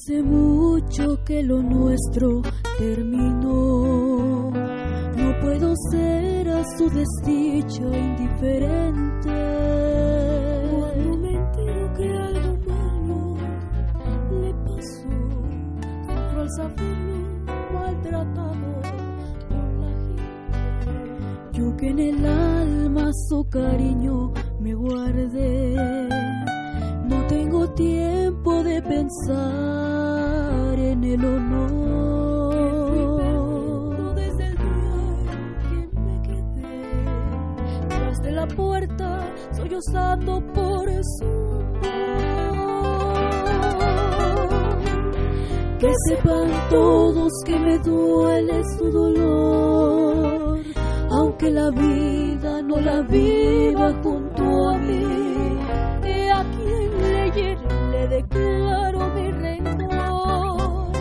Hace mucho que lo nuestro terminó, no puedo ser a su desdicha indiferente. Cuando me entero que algo malo le pasó, sufro al saberlo maltratado por la gente. Yo que en el alma su cariño me guardé, no tengo tiempo de pensar en el honor. Desde el que me quedé tras de la puerta, sollozando por su. Que sepan todos que me duele su dolor, aunque la vida no la viva junto a mí. Le declaro mi rencor,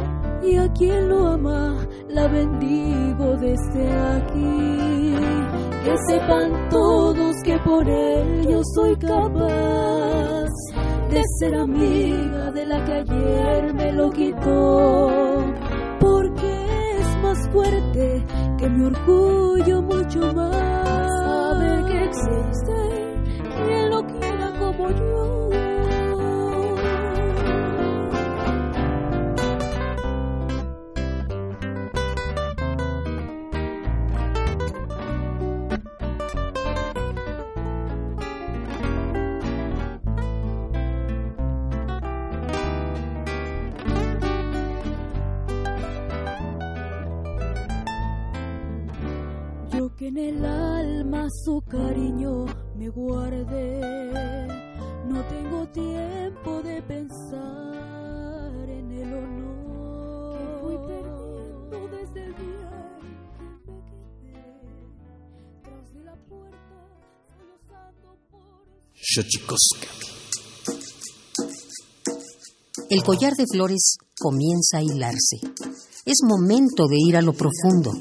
y a quien lo ama la bendigo desde aquí. Que sepan todos que por él yo soy capaz de ser amiga de la que ayer me lo quitó, porque es más fuerte que mi orgullo mucho más. Saber que existe quien lo quiera como. Yo cariño me guardé, no tengo tiempo de pensar en el honor que fui perdiendo desde el día en que me quedé tras de la puerta, sollozando por El collar de flores comienza a hilarse. Es momento de ir a lo profundo.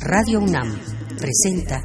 Radio UNAM presenta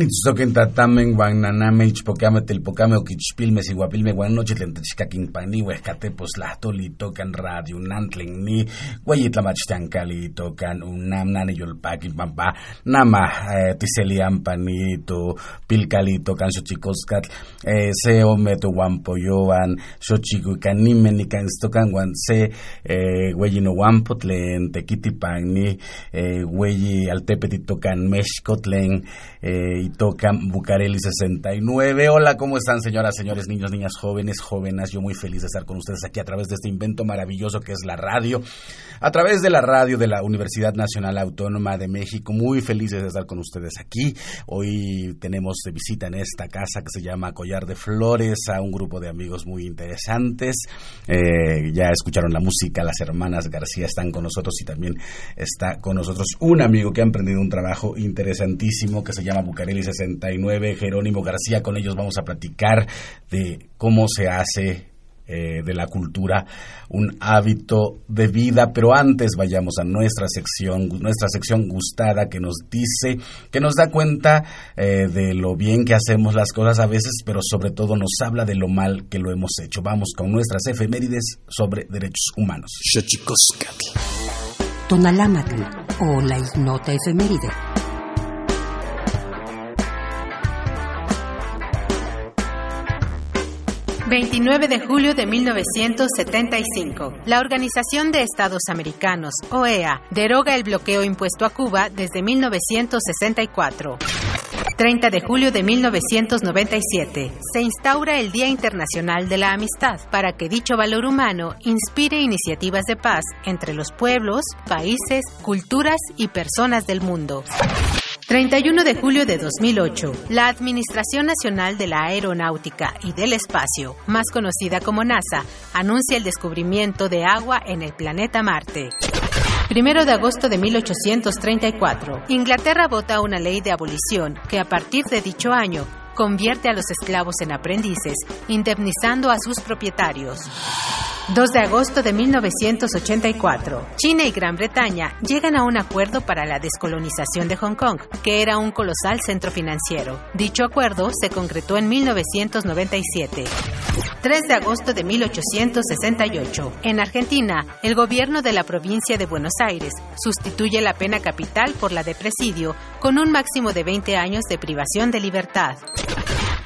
Kenitzoken tatamen guan naname ichpocame telpocame oquichpilme siguapilme guan noche tlentechcaquin pani huescatepos lahtoli tocan radio nantlen ni guayitlamachtancali tocan unam nani yolpaki pampa nama eh, tiselian panito pilcali tocan xochicoscatl eh, se ome to guampoyoan xochicuicanime nican tocan guan se eh, güeyino guampo tlen tequitipani eh, güeyi altepeti tocan mexco tlen eh, y tocan Bucareli 69. Hola, ¿cómo están señoras, señores, niños, niñas, jóvenes, jóvenes? Yo muy feliz de estar con ustedes aquí a través de este invento maravilloso que es la radio. A través de la radio de la Universidad Nacional Autónoma de México. Muy felices de estar con ustedes aquí. Hoy tenemos de visita en esta casa que se llama Collar de Flores a un grupo de amigos muy interesantes. Eh, ya escucharon la música, las hermanas García están con nosotros y también está con nosotros un amigo que ha emprendido un trabajo interesantísimo que se llama Bucareli 69, Jerónimo García. Con ellos vamos a platicar de cómo se hace eh, de la cultura un hábito de vida, pero antes vayamos a nuestra sección, nuestra sección gustada que nos dice, que nos da cuenta eh, de lo bien que hacemos las cosas a veces, pero sobre todo nos habla de lo mal que lo hemos hecho. Vamos con nuestras efemérides sobre derechos humanos. Tonalámatl o la ignota efeméride. 29 de julio de 1975. La Organización de Estados Americanos, OEA, deroga el bloqueo impuesto a Cuba desde 1964. 30 de julio de 1997, se instaura el Día Internacional de la Amistad para que dicho valor humano inspire iniciativas de paz entre los pueblos, países, culturas y personas del mundo. 31 de julio de 2008, la Administración Nacional de la Aeronáutica y del Espacio, más conocida como NASA, anuncia el descubrimiento de agua en el planeta Marte. Primero de agosto de 1834, Inglaterra vota una ley de abolición que a partir de dicho año convierte a los esclavos en aprendices, indemnizando a sus propietarios. 2 de agosto de 1984. China y Gran Bretaña llegan a un acuerdo para la descolonización de Hong Kong, que era un colosal centro financiero. Dicho acuerdo se concretó en 1997. 3 de agosto de 1868. En Argentina, el gobierno de la provincia de Buenos Aires sustituye la pena capital por la de presidio con un máximo de 20 años de privación de libertad.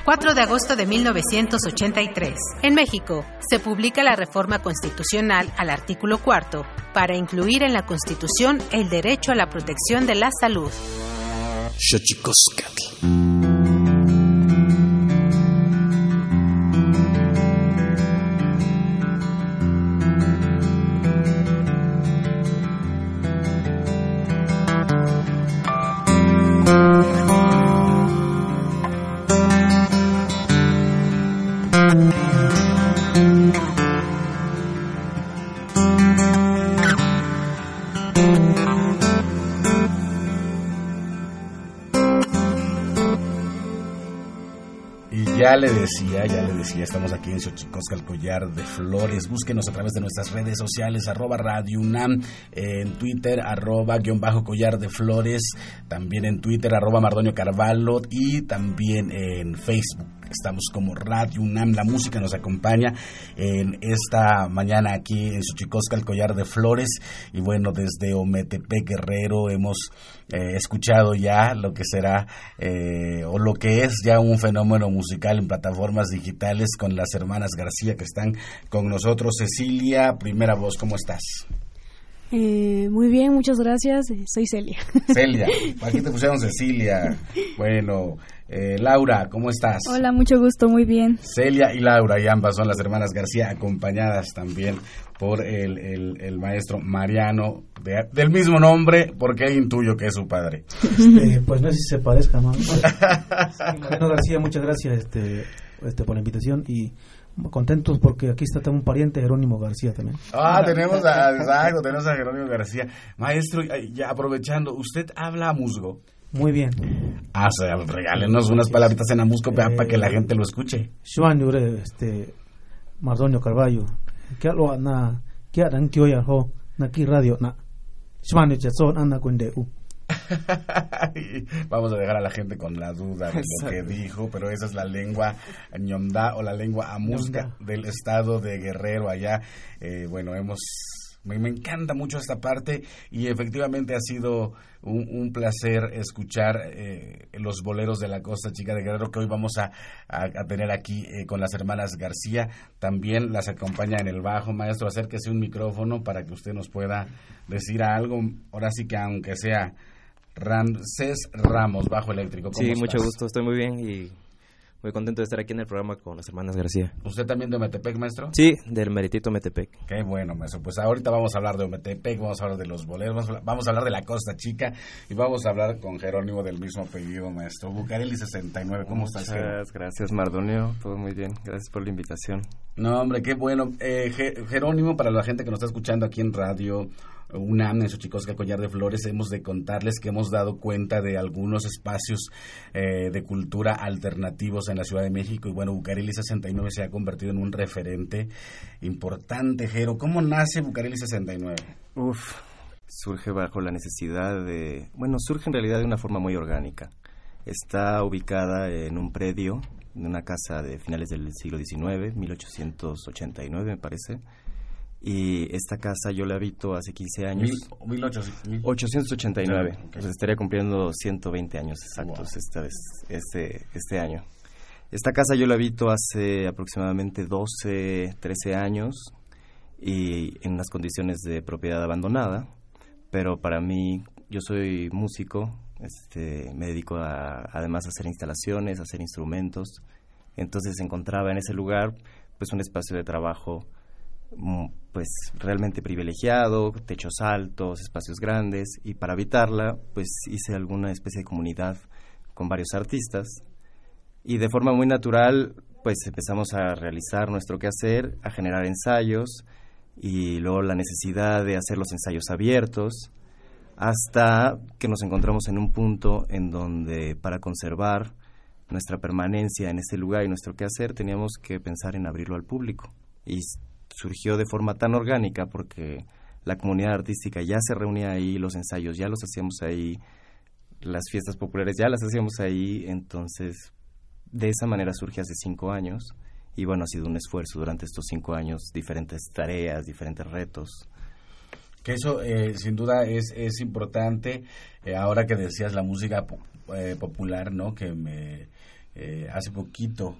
4 de agosto de 1983. En México, se publica la reforma constitucional al artículo cuarto para incluir en la Constitución el derecho a la protección de la salud. Ya le decía, ya le decía, estamos aquí en Xochicosca, el collar de flores. Búsquenos a través de nuestras redes sociales, arroba Radio UNAM, en Twitter, arroba guion bajo collar de flores, también en Twitter, arroba Mardonio Carvalho y también en Facebook. Estamos como Radio UNAM, la música nos acompaña en esta mañana aquí en Xochicosca, el collar de flores. Y bueno, desde Ometepe Guerrero hemos eh, escuchado ya lo que será eh, o lo que es ya un fenómeno musical en plataformas digitales con las hermanas García que están con nosotros. Cecilia, primera voz, ¿cómo estás? Eh, muy bien, muchas gracias. Soy Celia. Celia, aquí te pusieron Cecilia. Bueno, eh, Laura, ¿cómo estás? Hola, mucho gusto, muy bien. Celia y Laura, y ambas son las hermanas García, acompañadas también por el, el, maestro Mariano, del mismo nombre, porque intuyo que es su padre. Este, pues no sé si se parezca, ¿no? Mariano García, muchas gracias este, este, por la invitación y contentos porque aquí está también un pariente Jerónimo García también. Ah, tenemos a, exacto, tenemos a Jerónimo García. Maestro, ya aprovechando, usted habla a musgo. Muy bien. Ah, o sea, regálenos unas palabritas en amusco para que la gente lo escuche. Juan este Mardonio Carballo. ¿Qué lo na que hoy ho na aquí radio na. Juan son anda cuende u. Vamos a dejar a la gente con la duda de lo que dijo, pero esa es la lengua ñomda o la lengua amusca del estado de Guerrero allá. Eh, bueno, hemos me, encanta mucho esta parte y efectivamente ha sido un, placer escuchar eh, los boleros de la Costa Chica de Guerrero que hoy vamos a, tener aquí eh, con las hermanas García. También las acompaña en el bajo. Maestro, acérquese un micrófono para que usted nos pueda decir algo. Ahora sí que aunque sea Ramsés Ramos, bajo eléctrico. sí, mucho gusto, estoy muy bien y muy contento de estar aquí en el programa con las hermanas García. ¿Usted también de Metepec, maestro? Sí, del Meritito Metepec. Qué bueno, maestro. Pues ahorita vamos a hablar de Metepec, vamos a hablar de los boleros, vamos a hablar de la Costa Chica y vamos a hablar con Jerónimo del mismo apellido, maestro. Bucareli 69, ¿cómo estás? Muchas gracias, Mardonio. Todo muy bien. Gracias por la invitación. No, hombre, qué bueno. Eh, Jerónimo, para la gente que nos está escuchando aquí en radio UNAM, en Xochicosca Collar de Flores, hemos de contarles que hemos dado cuenta de algunos espacios eh, de cultura alternativos en la Ciudad de México. Y bueno, Bucareli 69 se ha convertido en un referente importante, Jero. ¿Cómo nace Bucareli 69? Uf, surge bajo la necesidad de... Bueno, surge en realidad de una forma muy orgánica. Está ubicada en un predio, en una casa de finales del siglo XIX, 1889 me parece y esta casa yo la habito hace 15 años. 1889. estaría cumpliendo 120 años exactos este, este año. Esta casa yo la habito hace aproximadamente 12, 13 años y en unas condiciones de propiedad abandonada, pero para mí, yo soy músico, este, me dedico a, además a hacer instalaciones, a hacer instrumentos, entonces encontraba en ese lugar pues un espacio de trabajo pues realmente privilegiado, techos altos, espacios grandes y para habitarla pues hice alguna especie de comunidad con varios artistas y de forma muy natural pues empezamos a realizar nuestro quehacer, a generar ensayos y luego la necesidad de hacer los ensayos abiertos hasta que nos encontramos en un punto en donde para conservar nuestra permanencia en ese lugar y nuestro quehacer teníamos que pensar en abrirlo al público. Y surgió de forma tan orgánica porque la comunidad artística ya se reunía ahí, los ensayos ya los hacíamos ahí, las fiestas populares ya las hacíamos ahí, entonces de esa manera surge hace cinco años y bueno, ha sido un esfuerzo durante estos cinco años, diferentes tareas, diferentes retos. Que eso eh, sin duda es, es importante, eh, ahora que decías la música eh, popular, ¿no? Que me, hace poquito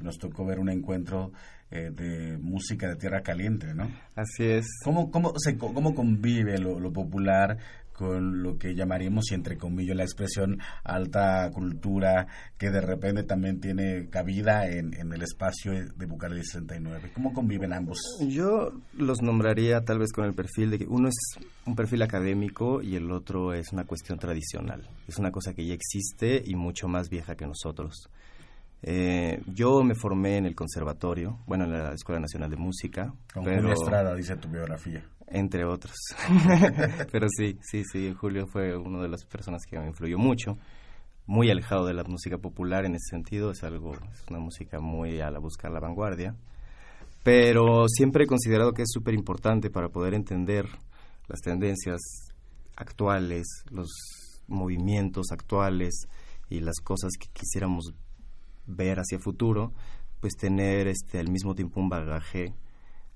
nos tocó ver un encuentro de música de tierra caliente, ¿no? Así es. ¿Cómo, cómo, se, cómo convive lo, lo popular con lo que llamaríamos, y entre comillas, la expresión alta cultura, que de repente también tiene cabida en, el espacio de Bucareli 69. ¿Cómo conviven ambos? Yo los nombraría tal vez con el perfil de que uno es un perfil académico y el otro es una cuestión tradicional. Es una cosa que ya existe y mucho más vieja que nosotros. Eh, yo me formé en el conservatorio, bueno, en la Escuela Nacional de Música. Con pero, Estrada, dice tu biografía. Entre otros. pero sí, sí, sí, Julio fue una de las personas que me influyó mucho. Muy alejado de la música popular en ese sentido, es algo, es una música muy a la buscar la vanguardia. Pero siempre he considerado que es súper importante para poder entender las tendencias actuales, los movimientos actuales y las cosas que quisiéramos ver hacia futuro, pues tener este al mismo tiempo un bagaje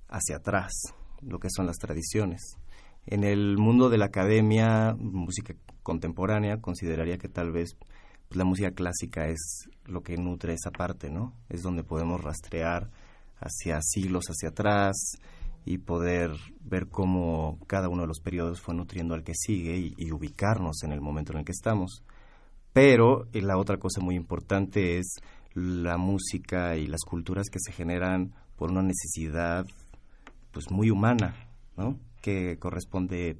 hacia atrás, lo que son las tradiciones. En el mundo de la academia, música contemporánea, consideraría que tal vez pues, la música clásica es lo que nutre esa parte, ¿no? Es donde podemos rastrear hacia siglos hacia atrás y poder ver cómo cada uno de los periodos fue nutriendo al que sigue y ubicarnos en el momento en el que estamos. Pero eh, la otra cosa muy importante es la música y las culturas que se generan por una necesidad pues muy humana, ¿no? Que corresponde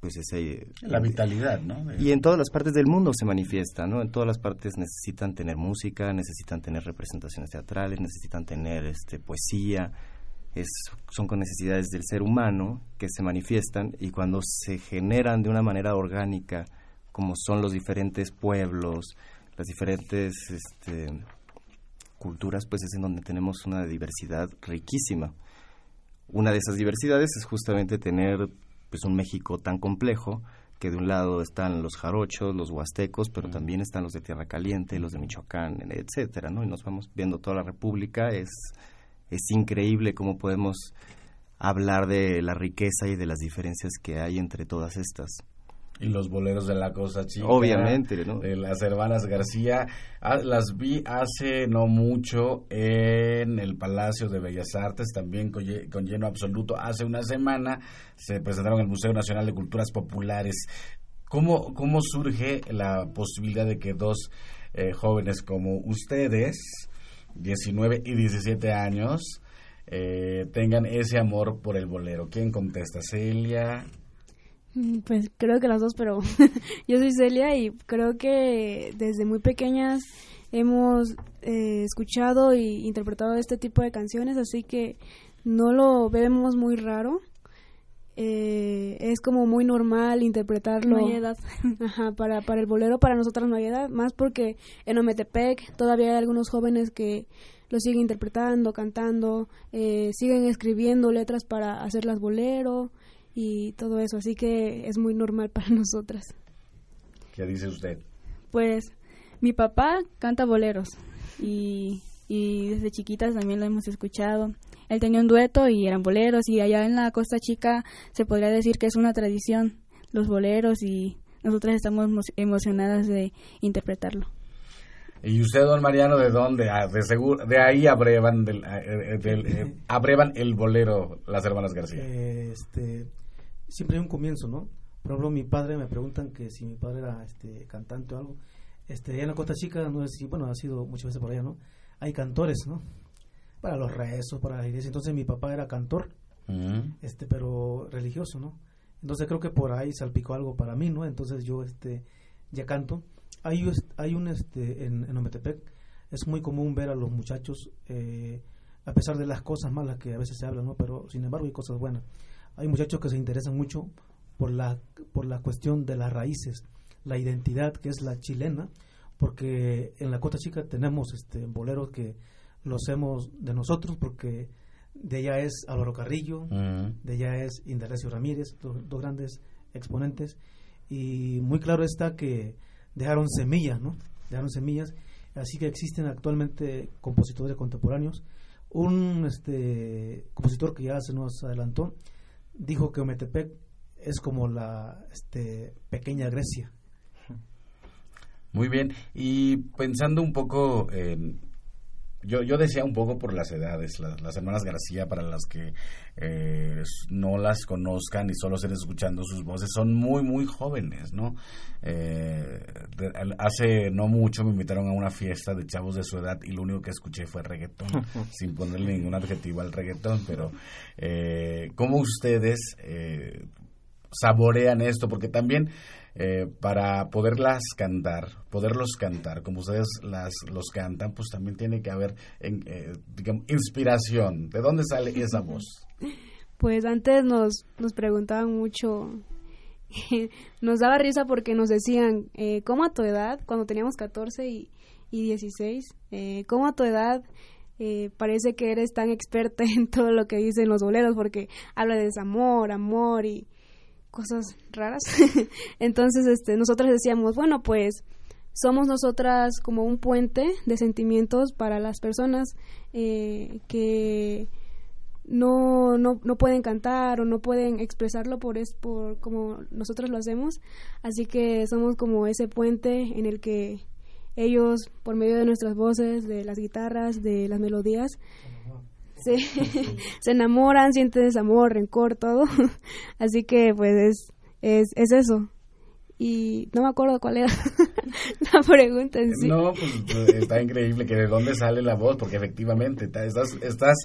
pues ese la vitalidad, ¿no? Y en todas las partes del mundo se manifiesta, ¿no? En todas las partes necesitan tener música, necesitan tener representaciones teatrales, necesitan tener este poesía, es, son con necesidades del ser humano que se manifiestan y cuando se generan de una manera orgánica, como son los diferentes pueblos, las diferentes este, culturas, pues es en donde tenemos una diversidad riquísima. Una de esas diversidades es justamente tener pues un México tan complejo que de un lado están los jarochos, los huastecos, pero también están los de Tierra Caliente, los de Michoacán, etcétera, ¿no? Y nos vamos viendo toda la República, es es increíble cómo podemos hablar de la riqueza y de las diferencias que hay entre todas estas y los boleros de la Cosa Chica. Obviamente, ¿no? De las hermanas García. Ah, las vi hace no mucho en el Palacio de Bellas Artes, también con, lleno absoluto. Hace una semana se presentaron en el Museo Nacional de Culturas Populares. ¿Cómo, cómo surge la posibilidad de que dos eh, jóvenes como ustedes, 19 y 17 años, eh, tengan ese amor por el bolero? ¿Quién contesta? Celia, pues creo que las dos, pero yo soy Celia y creo que desde muy pequeñas hemos eh, escuchado e interpretado este tipo de canciones, así que no lo vemos muy raro. Eh, es como muy normal interpretarlo. No hay edad. Ajá, para, para el bolero, para nosotras no hay edad, más porque en Ometepec todavía hay algunos jóvenes que lo siguen interpretando, cantando, eh, siguen escribiendo letras para hacerlas bolero y todo eso, así que es muy normal para nosotras. ¿Qué dice usted? Pues mi papá canta boleros y, y desde chiquitas también lo hemos escuchado. Él tenía un dueto y eran boleros y allá en la Costa Chica se podría decir que es una tradición los boleros y nosotras estamos emocionadas de interpretarlo. ¿Y usted, don Mariano, de dónde? Ah, de seguro, de ahí abrevan, del, eh, del, eh, abrevan el bolero las hermanas García. Eh, este, siempre hay un comienzo, ¿no? Por ejemplo, mi padre me preguntan que si mi padre era este cantante o algo. Este, en la Costa Chica, no si, bueno, ha sido muchas veces por allá, ¿no? Hay cantores, ¿no? Para los rezos, para la iglesia. Entonces mi papá era cantor, este, pero religioso, ¿no? Entonces creo que por ahí salpicó algo para mí, ¿no? Entonces yo, este, ya canto. Hay, hay un, este, en, en Ometepec, es muy común ver a los muchachos, eh, a pesar de las cosas malas que a veces se hablan, ¿no? Pero sin embargo hay cosas buenas. Hay muchachos que se interesan mucho por la, por la cuestión de las raíces, la identidad que es la chilena, porque en la Costa Chica tenemos este boleros que los hacemos de nosotros, porque de ella es Álvaro Carrillo, de ella es Indalecio Ramírez, dos, dos, grandes exponentes, y muy claro está que dejaron semillas, ¿no? Dejaron semillas, así que existen actualmente compositores contemporáneos. Un este, compositor que ya se nos adelantó dijo que Ometepec es como la este, pequeña Grecia. Muy bien, y pensando un poco en yo, yo decía un poco por las edades, las, las hermanas García, para las que eh, no las conozcan y solo estén escuchando sus voces, son muy, muy jóvenes, ¿no? Eh, de, hace no mucho me invitaron a una fiesta de chavos de su edad y lo único que escuché fue reggaetón, sin ponerle ningún adjetivo al reggaetón, pero eh, ¿cómo ustedes eh, saborean esto? Porque también eh, para poderlas cantar, poderlos cantar, como ustedes las los cantan, pues también tiene que haber en, eh, digamos, inspiración. ¿De dónde sale esa voz? Pues antes nos, nos preguntaban mucho, nos daba risa porque nos decían, eh, ¿cómo a tu edad, cuando teníamos 14 y, y 16, eh, cómo a tu edad eh, parece que eres tan experta en todo lo que dicen los boleros porque habla de desamor, amor y cosas raras. Entonces, este, nosotras decíamos, bueno, pues somos nosotras como un puente de sentimientos para las personas eh, que no, no, no pueden cantar o no pueden expresarlo por, es, por como nosotros lo hacemos. Así que somos como ese puente en el que ellos, por medio de nuestras voces, de las guitarras, de las melodías, se, se enamoran, sienten desamor, rencor, todo. Así que pues es, es, es eso. Y no me acuerdo cuál era la pregunta en sí. No, pues está increíble que de dónde sale la voz, porque efectivamente estás, estás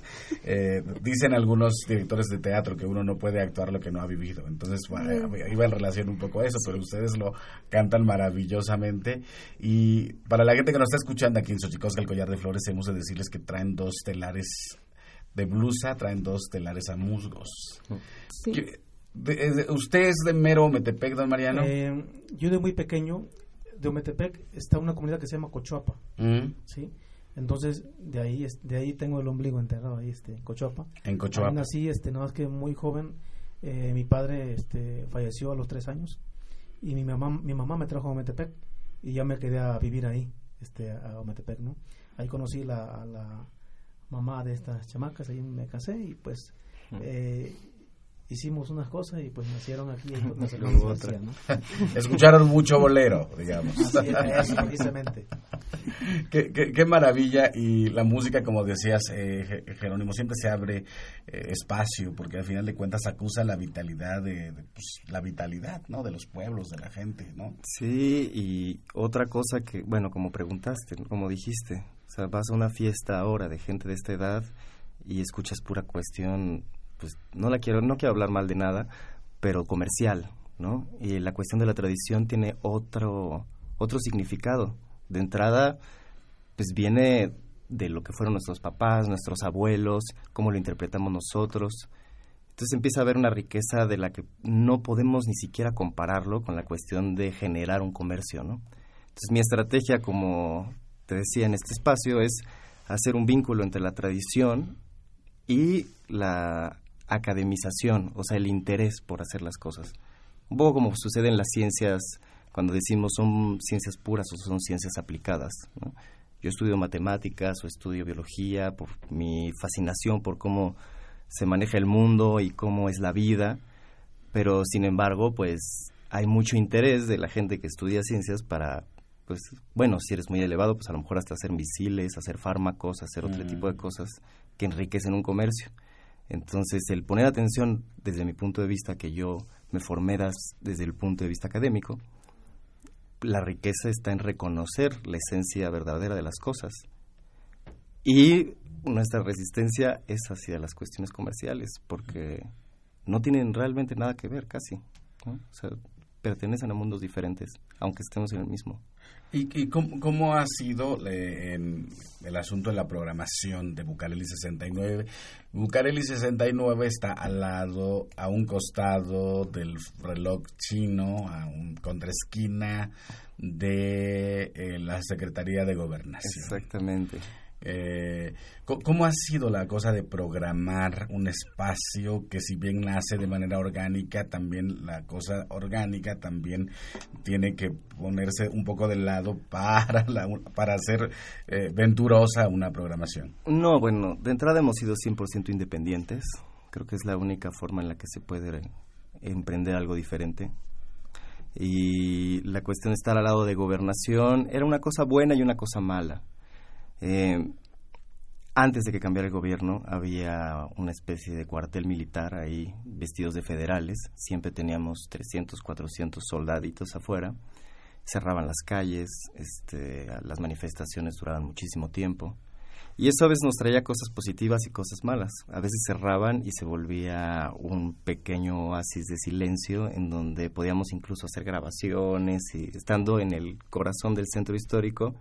eh, dicen algunos directores de teatro que uno no puede actuar lo que no ha vivido. Entonces iba en relación un poco a eso, pero ustedes lo cantan maravillosamente. Y para la gente que nos está escuchando aquí en Xochicosca, el Collar de Flores, hemos de decirles que traen dos telares de blusa, traen dos telares a musgos. Sí. De, de, ¿Usted es de mero Ometepec, don Mariano? Eh, yo de muy pequeño, de Ometepec, está una comunidad que se llama Cochuapa, Mm. ¿sí? Entonces, de ahí es- de ahí tengo el ombligo enterrado, ahí, este, en Cochuapa. En Cochuapa. Ahí nací, este, nada más que muy joven, eh, mi padre este, falleció a los tres años y mi mamá, mi mamá me trajo a Ometepec y ya me quedé a vivir ahí, este, a Ometepec, ¿no? Ahí conocí la, a la mamá de estas chamacas, ahí me casé y pues eh, hicimos unas cosas y pues nacieron aquí hermanas otra. ¿no? Escucharon mucho bolero, digamos. Sí, eso, precisamente. qué, qué- qué maravilla y la música, como decías, eh, Je- Jerónimo, siempre se abre eh, espacio porque al final de cuentas acusa la vitalidad de, de, pues, la vitalidad, ¿no? De los pueblos, de la gente, ¿no? Sí, y otra cosa que, bueno, como preguntaste, como dijiste, o sea, vas a una fiesta ahora de gente de esta edad y escuchas pura cuestión, pues no la quiero, no quiero hablar mal de nada, pero comercial, ¿no? Y la cuestión de la tradición tiene otro, otro significado. De entrada, pues viene de lo que fueron nuestros papás, nuestros abuelos, cómo lo interpretamos nosotros. Entonces empieza a haber una riqueza de la que no podemos ni siquiera compararlo con la cuestión de generar un comercio, ¿no? Entonces mi estrategia, como te decía en este espacio, es hacer un vínculo entre la tradición y la academización, o sea, el interés por hacer las cosas. Un poco como sucede en las ciencias, cuando decimos son ciencias puras o son ciencias aplicadas. Yo estudio matemáticas o estudio biología por mi fascinación por cómo se maneja el mundo y cómo es la vida, pero sin embargo, pues hay mucho interés de la gente que estudia ciencias para pues bueno, si eres muy elevado, pues a lo mejor hasta hacer misiles, hacer fármacos, hacer otro tipo de cosas que enriquecen un comercio. Entonces, el poner atención desde mi punto de vista, que yo me formé desde el punto de vista académico, la riqueza está en reconocer la esencia verdadera de las cosas. Y nuestra resistencia es hacia las cuestiones comerciales, porque no tienen realmente nada que ver casi. O sea, pertenecen a mundos diferentes, aunque estemos en el mismo. ¿Y, cómo, ha sido el asunto de la programación de Bucareli 69? Bucareli 69 está al lado, a un costado del reloj chino, a un contraesquina de eh, la Secretaría de Gobernación. Exactamente. Eh, ¿Cómo ha sido la cosa de programar un espacio que si bien nace de manera orgánica, también la cosa orgánica también tiene que ponerse un poco de lado para, para hacer eh, venturosa una programación? No, bueno, de entrada hemos sido 100% independientes. Creo que es la única forma en la que se puede emprender algo diferente y la cuestión de estar al lado de gobernación era una cosa buena y una cosa mala. Eh, antes de que cambiara el gobierno había una especie de cuartel militar ahí, vestidos de federales. Siempre teníamos 300, 400 soldaditos afuera. Cerraban las calles, este, las manifestaciones duraban muchísimo tiempo. Y eso a veces nos traía cosas positivas y cosas malas. A veces cerraban y se volvía un pequeño oasis de silencio en donde podíamos incluso hacer grabaciones y estando en el corazón del centro histórico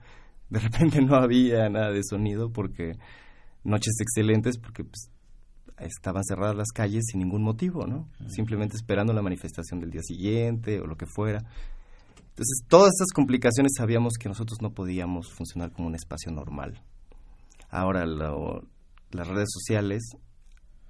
de repente no había nada de sonido porque noches excelentes porque pues, estaban cerradas las calles sin ningún motivo, ¿no? Simplemente esperando la manifestación del día siguiente o lo que fuera. Entonces, todas estas complicaciones sabíamos que nosotros no podíamos funcionar como un espacio normal. Ahora las redes sociales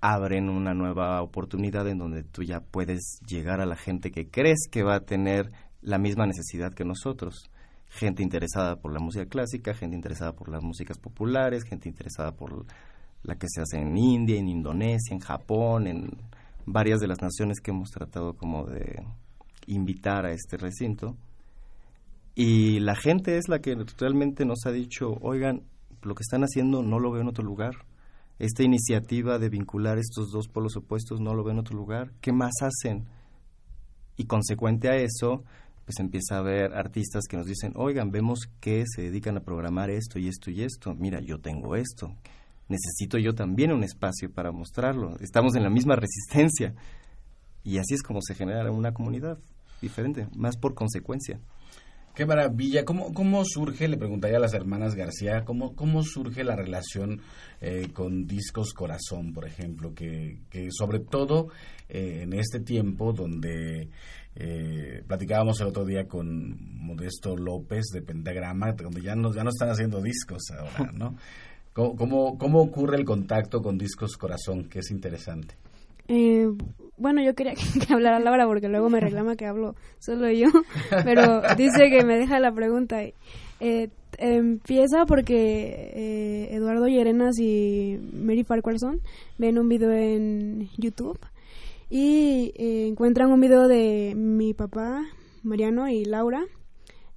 abren una nueva oportunidad en donde tú ya puedes llegar a la gente que crees que va a tener la misma necesidad que nosotros gente interesada por la música clásica, gente interesada por las músicas populares, gente interesada por la que se hace en India, en Indonesia, en Japón, en varias de las naciones que hemos tratado como de invitar a este recinto. Y la gente es la que realmente nos ha dicho, oigan, lo que están haciendo no lo veo en otro lugar. Esta iniciativa de vincular estos dos polos opuestos no lo veo en otro lugar. ¿Qué más hacen? Y consecuente a eso, pues empieza a haber artistas que nos dicen, oigan, vemos que se dedican a programar esto y esto y esto, mira, yo tengo esto, necesito yo también un espacio para mostrarlo, estamos en la misma resistencia. Y así es como se genera una comunidad diferente, más por consecuencia. Qué maravilla. ¿Cómo, ¿Cómo surge, le preguntaría a las hermanas García, cómo, cómo surge la relación eh, con Discos Corazón, por ejemplo? Que, que sobre todo eh, en este tiempo donde eh, platicábamos el otro día con Modesto López de Pentagrama, donde ya no, ya no están haciendo discos ahora, ¿no? ¿Cómo, cómo, ocurre el contacto con Discos Corazón? Que es interesante. Eh, bueno, yo quería que hablara Laura porque luego me reclama que hablo solo yo, pero dice que me deja la pregunta. Eh, empieza porque eh, Eduardo Llerenas y Mary Farquharson ven un video en YouTube y eh, encuentran un video de mi papá, Mariano y Laura.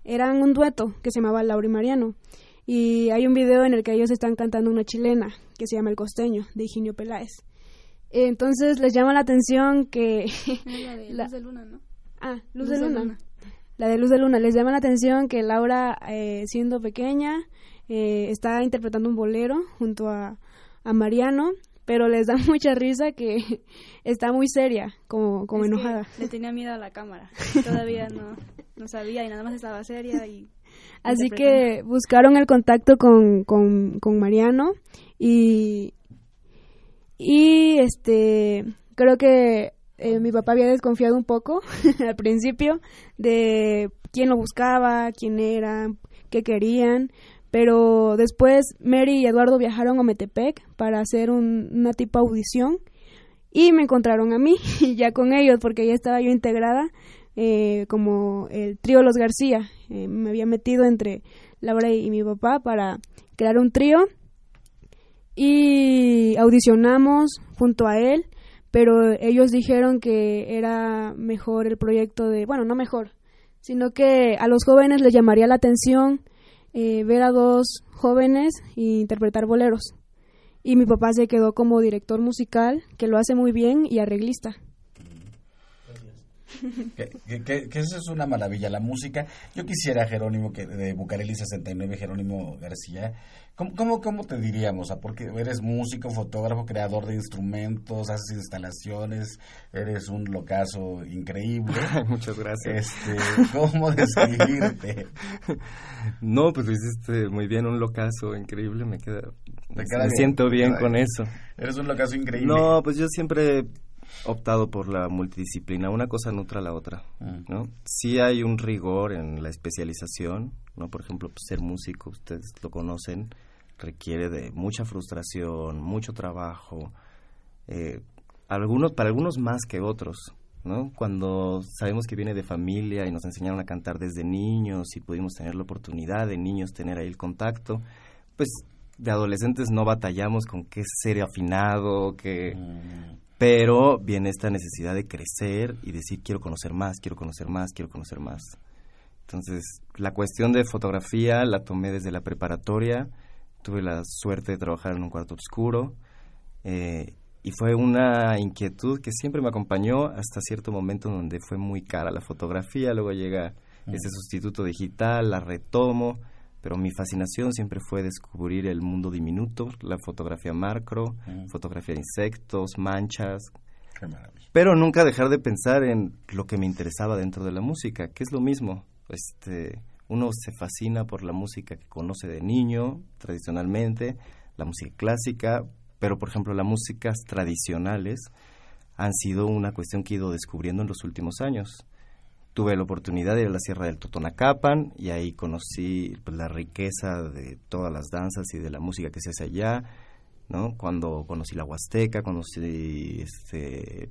Eran un dueto que se llamaba Laura y Mariano. Y hay un video en el que ellos están cantando una chilena que se llama El Costeño, de Higinio Peláez. Entonces les llama la atención que... la de Luz de Luna, ¿no? Ah, Luz, de, luna. La de Luz de Luna. Les llama la atención que Laura, eh, siendo pequeña, eh, está interpretando un bolero junto a, a, Mariano, pero les da mucha risa que está muy seria, como, como enojada. le tenía miedo a la cámara. Todavía no, no sabía y nada más estaba seria y... Así que buscaron el contacto con, con, con Mariano y, y este, creo que eh, mi papá había desconfiado un poco al principio de quién lo buscaba, quién era, qué querían, pero después Mary y Eduardo viajaron a Metepec para hacer una tipo audición y me encontraron a mí ya con ellos porque ya estaba yo integrada eh, como el trío Los García. Eh, me había metido entre Laura y mi papá para crear un trío y audicionamos junto a él, pero ellos dijeron que era mejor el proyecto de, bueno, no mejor, sino que a los jóvenes les llamaría la atención eh, ver a dos jóvenes interpretar boleros. Y mi papá se quedó como director musical, que lo hace muy bien, y arreglista. Que, que, eso es una maravilla, la música. Yo quisiera, Jerónimo, que de Bucareli 69, Jerónimo García, ¿cómo, cómo, cómo te diríamos? porque eres músico, fotógrafo, creador de instrumentos, haces instalaciones, eres un locazo increíble. Muchas gracias. Este, ¿Cómo describirte? no, pues lo hiciste muy bien, un locazo increíble, me queda... Me, siento bien con eso. Eres un locazo increíble. No, pues yo siempre optado por la multidisciplina. Una cosa nutra la otra, mm. ¿no? Sí hay un rigor en la especialización, ¿no? Por ejemplo, pues, ser músico, ustedes lo conocen, requiere de mucha frustración, mucho trabajo, eh, algunos, para algunos más que otros, ¿no? Cuando sabemos que viene de familia y nos enseñaron a cantar desde niños y pudimos tener la oportunidad de niños tener ahí el contacto, pues de adolescentes no batallamos con qué ser afinado, que... Mm pero viene esta necesidad de crecer y decir quiero conocer más, quiero conocer más, quiero conocer más. Entonces, la cuestión de fotografía la tomé desde la preparatoria, tuve la suerte de trabajar en un cuarto oscuro eh, y fue una inquietud que siempre me acompañó hasta cierto momento donde fue muy cara la fotografía, luego llega ese sustituto digital, la retomo pero mi fascinación siempre fue descubrir el mundo diminuto, la fotografía macro, mm. fotografía de insectos, manchas. pero nunca dejar de pensar en lo que me interesaba dentro de la música, que es lo mismo. Este, uno se fascina por la música que conoce de niño, tradicionalmente, la música clásica, pero por ejemplo las músicas tradicionales han sido una cuestión que he ido descubriendo en los últimos años tuve la oportunidad de ir a la Sierra del Totonacapan y ahí conocí pues, la riqueza de todas las danzas y de la música que se hace allá, ¿no? Cuando conocí la Huasteca, conocí este,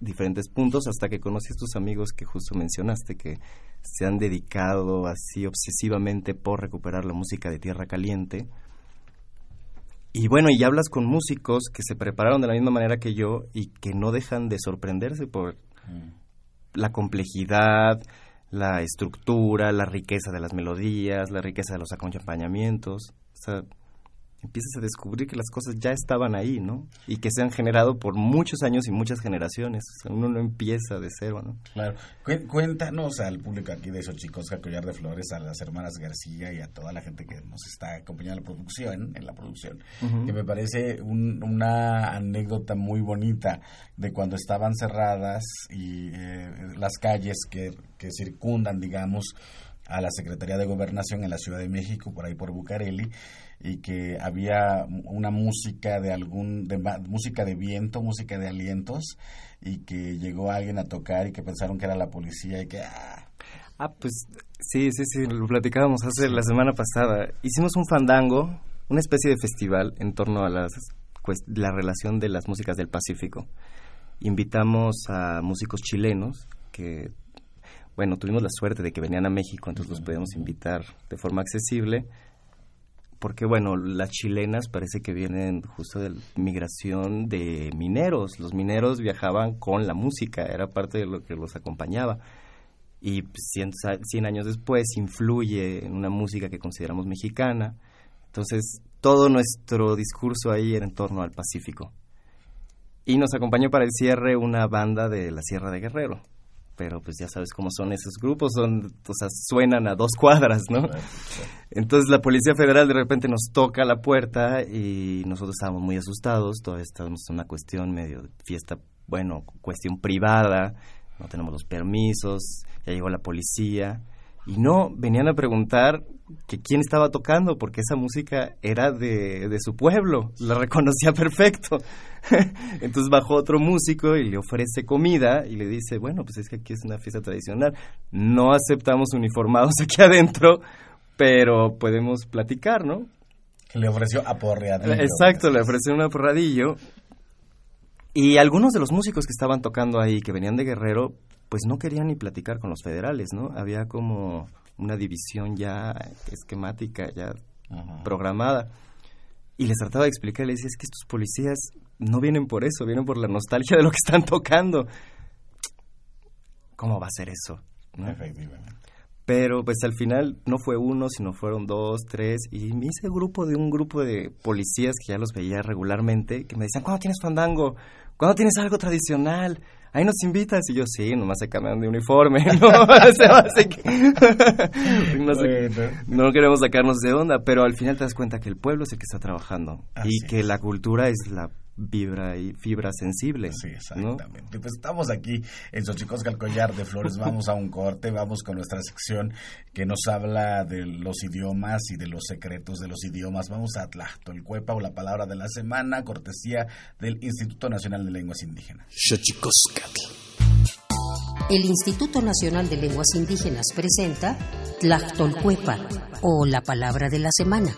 diferentes puntos hasta que conocí a estos amigos que justo mencionaste que se han dedicado así obsesivamente por recuperar la música de Tierra Caliente. Y bueno, y hablas con músicos que se prepararon de la misma manera que yo y que no dejan de sorprenderse por mm la complejidad, la estructura, la riqueza de las melodías, la riqueza de los acompañamientos. O sea, empiezas a descubrir que las cosas ya estaban ahí, ¿no? Y que se han generado por muchos años y muchas generaciones. O sea, uno no empieza de cero, ¿no? Claro. Cuéntanos al público aquí de Xochicosca, Collar de Flores, a las hermanas García y a toda la gente que nos está acompañando en la producción, en la producción, que me parece una anécdota muy bonita de cuando estaban cerradas y eh, las calles que, que circundan, digamos, a la Secretaría de Gobernación en la Ciudad de México, por ahí por Bucareli, y que había una música de algún de, música de viento, música de alientos y que llegó alguien a tocar y que pensaron que era la policía y que ah, ah pues sí, sí, sí, lo platicábamos hace la semana pasada. Hicimos un fandango, una especie de festival en torno a las pues, la relación de las músicas del Pacífico. Invitamos a músicos chilenos que bueno, tuvimos la suerte de que venían a México, entonces los podíamos invitar de forma accesible porque bueno, las chilenas parece que vienen justo de migración de mineros. Los mineros viajaban con la música, era parte de lo que los acompañaba. Y 100, años después influye en una música que consideramos mexicana. Entonces, todo nuestro discurso ahí era en torno al Pacífico. Y nos acompañó para el cierre una banda de la Sierra de Guerrero pero pues ya sabes cómo son esos grupos, son, o sea, suenan a dos cuadras, ¿no? Entonces la Policía Federal de repente nos toca la puerta y nosotros estábamos muy asustados, todavía estábamos en una cuestión medio de fiesta, bueno, cuestión privada, no tenemos los permisos, ya llegó la policía y no, venían a preguntar que quién estaba tocando, porque esa música era de, de su pueblo, la reconocía perfecto. Entonces bajó otro músico y le ofrece comida y le dice, bueno, pues es que aquí es una fiesta tradicional, no aceptamos uniformados aquí adentro, pero podemos platicar, ¿no? Le ofreció aporreadillo. Exacto, le ofreció un aporreadillo. Y algunos de los músicos que estaban tocando ahí, que venían de Guerrero, pues no querían ni platicar con los federales, ¿no? Había como una división ya esquemática, ya programada. Y les trataba de explicar, les decía, es que estos policías no vienen por eso, vienen por la nostalgia de lo que están tocando. ¿Cómo va a ser eso? Efectivamente. Pero pues al final no fue uno, sino fueron dos, tres, y me hice grupo de un grupo de policías que ya los veía regularmente, que me decían, ¿cuándo tienes fandango? ¿Cuándo tienes algo tradicional? Ahí nos invitas. Y yo, sí, nomás se cambian de uniforme. No, no, queremos sacarnos de onda, pero al final te das cuenta que el pueblo es el que está trabajando y que la cultura es la vibra y fibra sensible. Sí, exactamente. Pues estamos aquí en Xochicosca, el collar de flores. Vamos a un corte, vamos con nuestra sección que nos habla de los idiomas y de los secretos de los idiomas. Vamos a Tlachtolcuepa o la palabra de la semana, cortesía del Instituto Nacional de Lenguas Indígenas. El Instituto Nacional de Lenguas Indígenas presenta Tlachtolcuepa o la palabra de la semana.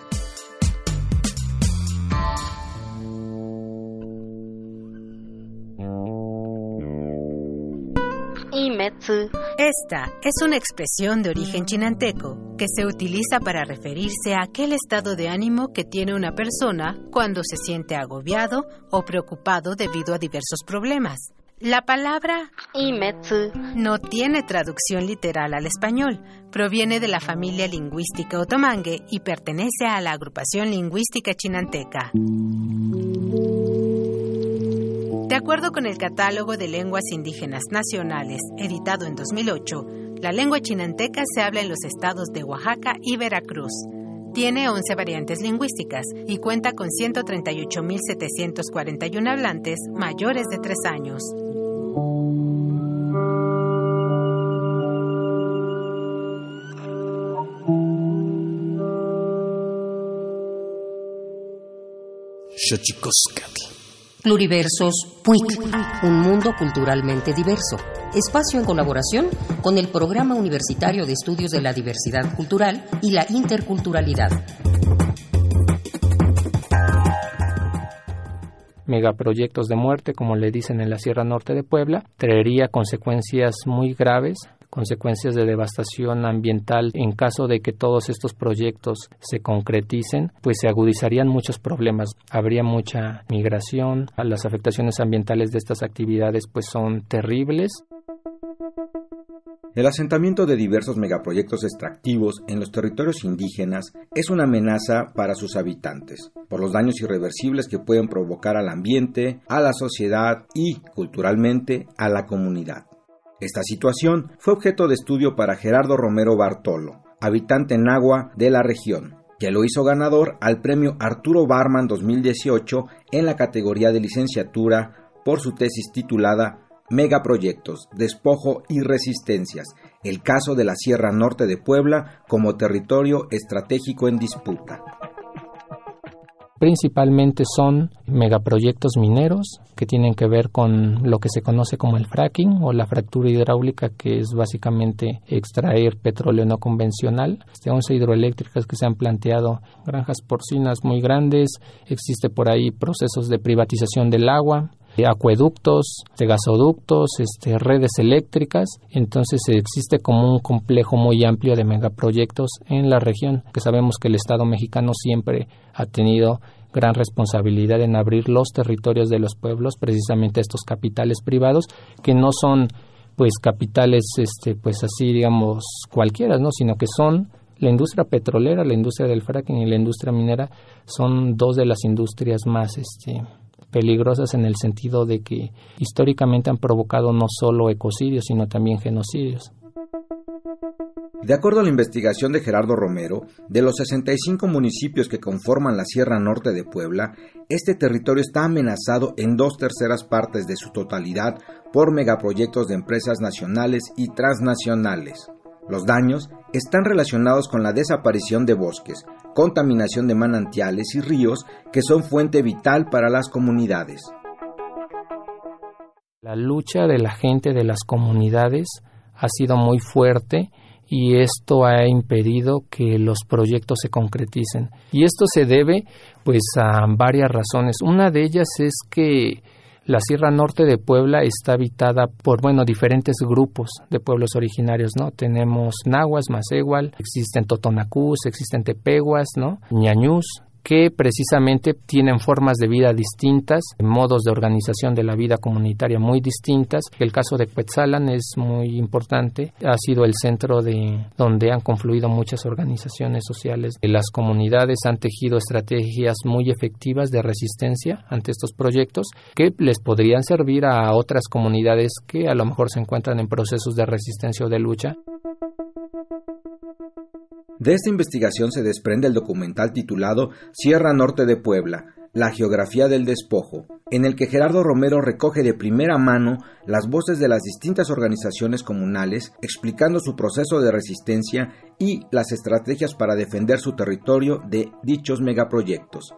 Esta es una expresión de origen chinanteco que se utiliza para referirse a aquel estado de ánimo que tiene una persona cuando se siente agobiado o preocupado debido a diversos problemas. La palabra imetsu no tiene traducción literal al español. Proviene de la familia lingüística otomangue y pertenece a la agrupación lingüística chinanteca. De acuerdo con el Catálogo de Lenguas Indígenas Nacionales, editado en 2008, la lengua chinanteca se habla en los estados de Oaxaca y Veracruz. Tiene 11 variantes lingüísticas y cuenta con 138.741 hablantes mayores de 3 años. Pluriversos PUIC, un mundo culturalmente diverso. Espacio en colaboración con el Programa Universitario de Estudios de la Diversidad Cultural y la Interculturalidad. Megaproyectos de muerte, como le dicen en la Sierra Norte de Puebla, traería consecuencias muy graves consecuencias de devastación ambiental en caso de que todos estos proyectos se concreticen, pues se agudizarían muchos problemas. Habría mucha migración, las afectaciones ambientales de estas actividades pues son terribles. El asentamiento de diversos megaproyectos extractivos en los territorios indígenas es una amenaza para sus habitantes, por los daños irreversibles que pueden provocar al ambiente, a la sociedad y, culturalmente, a la comunidad. Esta situación fue objeto de estudio para Gerardo Romero Bartolo, habitante nagua de la región, que lo hizo ganador al premio Arturo Barman 2018 en la categoría de licenciatura por su tesis titulada Megaproyectos, Despojo y Resistencias, el caso de la Sierra Norte de Puebla como territorio estratégico en disputa. Principalmente son megaproyectos mineros que tienen que ver con lo que se conoce como el fracking o la fractura hidráulica, que es básicamente extraer petróleo no convencional. Este 11 hidroeléctricas que se han planteado, granjas porcinas muy grandes, existe por ahí procesos de privatización del agua, acueductos, de gasoductos, este, redes eléctricas. Entonces existe como un complejo muy amplio de megaproyectos en la región, que sabemos que el Estado mexicano siempre ha tenido gran responsabilidad en abrir los territorios de los pueblos precisamente estos capitales privados que no son pues capitales este pues así digamos cualquiera no sino que son la industria petrolera la industria del fracking y la industria minera son dos de las industrias más este peligrosas en el sentido de que históricamente han provocado no solo ecocidios, sino también genocidios. De acuerdo a la investigación de Gerardo Romero, de los 65 municipios que conforman la Sierra Norte de Puebla, este territorio está amenazado en dos terceras partes de su totalidad por megaproyectos de empresas nacionales y transnacionales. Los daños están relacionados con la desaparición de bosques, contaminación de manantiales y ríos que son fuente vital para las comunidades. La lucha de la gente de las comunidades ha sido muy fuerte y esto ha impedido que los proyectos se concreticen. Y esto se debe pues a varias razones. Una de ellas es que la Sierra Norte de Puebla está habitada por, bueno, diferentes grupos de pueblos originarios, ¿no? Tenemos nahuas, macehual, existen totonacús, existen tepehuas, ¿no? ñañús, que precisamente tienen formas de vida distintas, modos de organización de la vida comunitaria muy distintas. El caso de Quetzalan es muy importante, ha sido el centro de donde han confluido muchas organizaciones sociales. Las comunidades han tejido estrategias muy efectivas de resistencia ante estos proyectos que les podrían servir a otras comunidades que a lo mejor se encuentran en procesos de resistencia o de lucha. De esta investigación se desprende el documental titulado Sierra Norte de Puebla, la geografía del despojo, en el que Gerardo Romero recoge de primera mano las voces de las distintas organizaciones comunales explicando su proceso de resistencia y las estrategias para defender su territorio de dichos megaproyectos.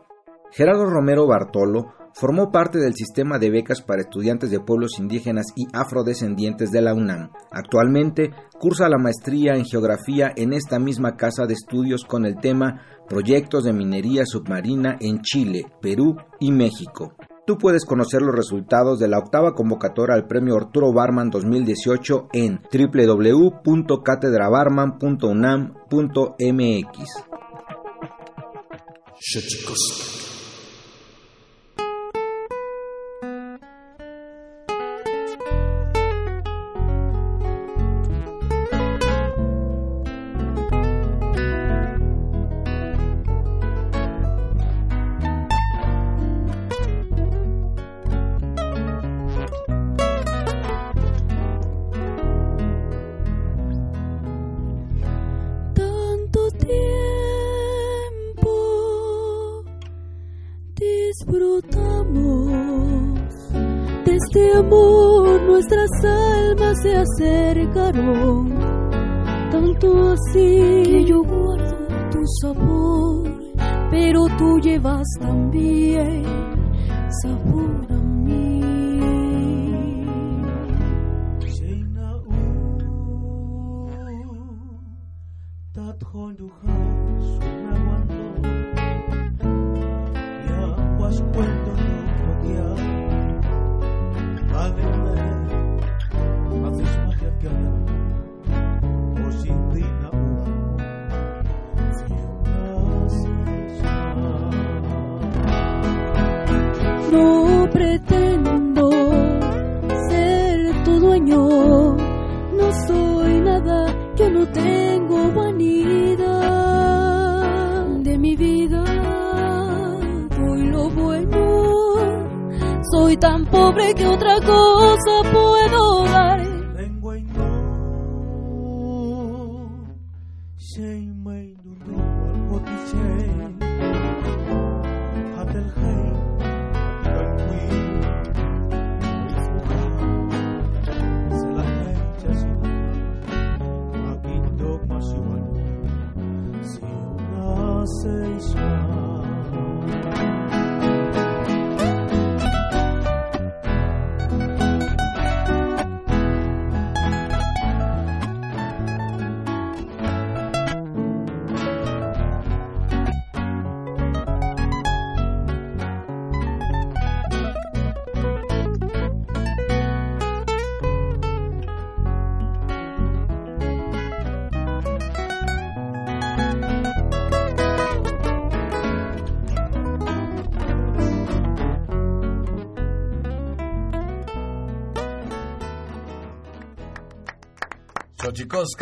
Gerardo Romero Bartolo Formó parte del sistema de becas para estudiantes de pueblos indígenas y afrodescendientes de la UNAM. Actualmente cursa la maestría en geografía en esta misma casa de estudios con el tema Proyectos de minería submarina en Chile, Perú y México. Tú puedes conocer los resultados de la octava convocatoria al Premio Arturo Barman 2018 en www.catedrabarman.unam.mx. acercaron, tanto así que yo guardo tu sabor, pero tú llevas también sabor a mí. pobre que otra cosa.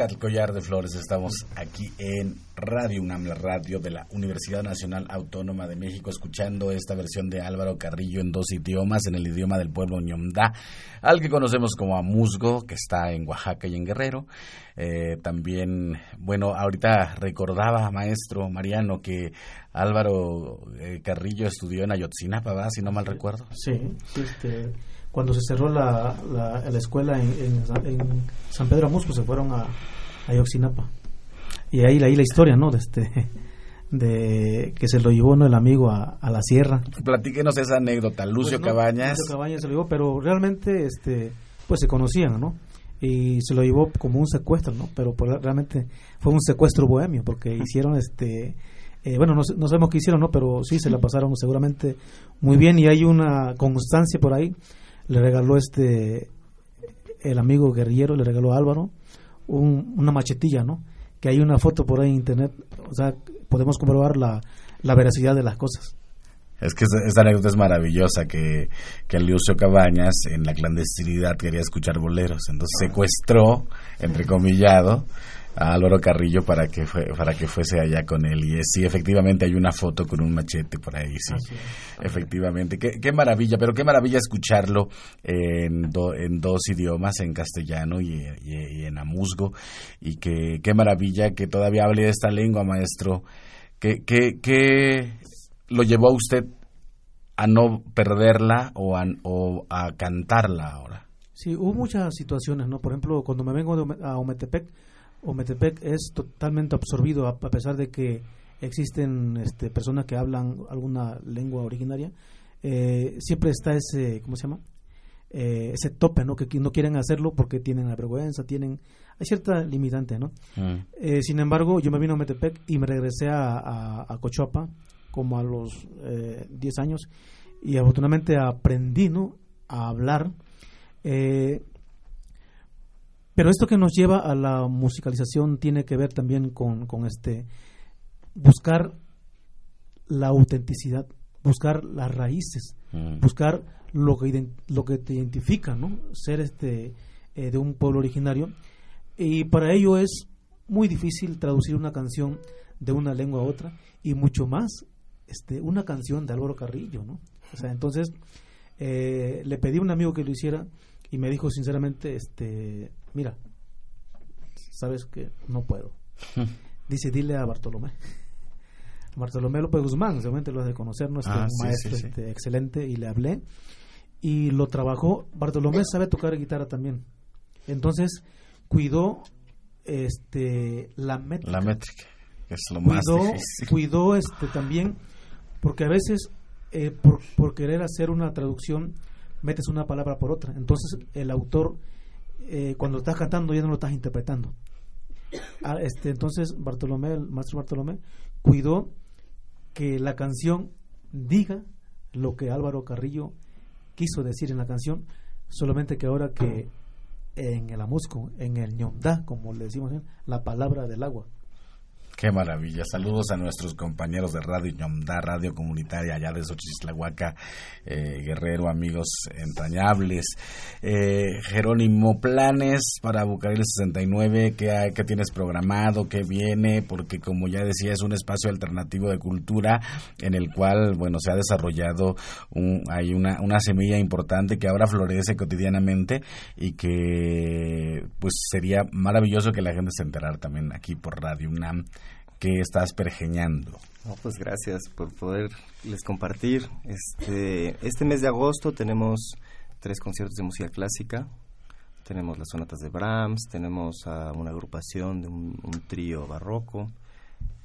Oscar Collar de Flores, estamos aquí en Radio UNAM, la radio de la Universidad Nacional Autónoma de México, escuchando esta versión de Álvaro Carrillo en dos idiomas, en el idioma del pueblo ñomdá, al que conocemos como Amusgo, que está en Oaxaca y en Guerrero. Eh, también, bueno, ahorita recordaba, maestro Mariano, que Álvaro eh, Carrillo estudió en Ayotzinapa, si no mal recuerdo. Sí, este cuando se cerró la, la, escuela en, San Pedro Amusco, se fueron a, a Yoxinapa. Y ahí leí la historia, ¿no? De, este, de que se lo llevó ¿no? el amigo a, la sierra. Platíquenos esa anécdota, Lucio pues Cabañas. Lucio Cabañas se lo llevó, pero realmente este, pues se conocían, ¿no? Y se lo llevó como un secuestro, ¿no? Pero pues, realmente fue un secuestro bohemio, porque hicieron este... Eh, bueno, no, no, sabemos qué hicieron, ¿no? Pero sí se la pasaron seguramente muy bien y hay una constancia por ahí le regaló este, el amigo guerrillero, le regaló a Álvaro una machetilla, ¿no? Que hay una foto por ahí en internet, o sea, podemos comprobar la, la veracidad de las cosas. Es que esta anécdota es maravillosa, que, que Lucio Cabañas en la clandestinidad quería escuchar boleros, entonces secuestró, entrecomillado, a Álvaro Carrillo para que fue, para que fuese allá con él. Y sí efectivamente hay una foto con un machete por ahí sí. Efectivamente. Qué, qué, maravilla pero qué maravilla escucharlo en, en dos idiomas en castellano y, y, en amusgo. Y que qué maravilla que todavía hable de esta lengua maestro. Que, que, que lo llevó a usted a no perderla o a, o a cantarla ahora? Sí, hubo muchas situaciones, ¿no? Por ejemplo, cuando me vengo a Ometepec, Ometepec es totalmente absorbido a, pesar de que existen este, personas que hablan alguna lengua originaria, eh, siempre está ese, ¿cómo se llama? Eh, ese tope, ¿no? Que no quieren hacerlo porque tienen la vergüenza, tienen... Hay cierta limitante, ¿no? Mm. Eh, sin embargo, yo me vine a Ometepec y me regresé a, a, a Cochoapa como a los eh, 10 años y afortunadamente aprendí ¿no? a hablar. Pero esto que nos lleva a la musicalización tiene que ver también con, con este buscar la autenticidad, buscar las raíces, mm. buscar lo que, lo que te identifica, ¿no? Ser este eh, de un pueblo originario. Y para ello es muy difícil traducir una canción de una lengua a otra y mucho más este, una canción de Álvaro Carrillo, ¿no? O sea, entonces eh, le pedí a un amigo que lo hiciera y me dijo sinceramente, este, mira, sabes que no puedo. Dice, dile a Bartolomé. Bartolomé López Guzmán, seguramente lo has de conocer, ¿no? Este, ah, un maestro Este, excelente, y le hablé. Y lo trabajó. Bartolomé sabe tocar guitarra también. Entonces, cuidó este, la métrica. La métrica, es lo más difícil. Cuidó este, también porque a veces eh, por, por, querer hacer una traducción metes una palabra por otra. Entonces el autor, eh, cuando estás cantando, ya no lo estás interpretando. Ah, este, entonces Bartolomé, el maestro Bartolomé, cuidó que la canción diga lo que Álvaro Carrillo quiso decir en la canción, solamente que ahora que en el amusco, en el ñondá, como le decimos, la palabra del agua. Qué maravilla. Saludos a nuestros compañeros de Radio Ñomda, Radio Comunitaria allá de Xochislahuaca, eh, Guerrero, amigos entrañables. Eh, Jerónimo, planes para Bucareli 69, ¿qué, ¿qué tienes programado? ¿Qué viene? Porque como ya decía, es un espacio alternativo de cultura en el cual, bueno, se ha desarrollado un, hay una, una semilla importante que ahora florece cotidianamente y que pues sería maravilloso que la gente se enterara también aquí por Radio UNAM que estás pergeñando. pues gracias por poderles compartir. Este, este mes de agosto tenemos tres conciertos de música clásica. Tenemos las sonatas de Brahms, tenemos a una agrupación de un, trío barroco.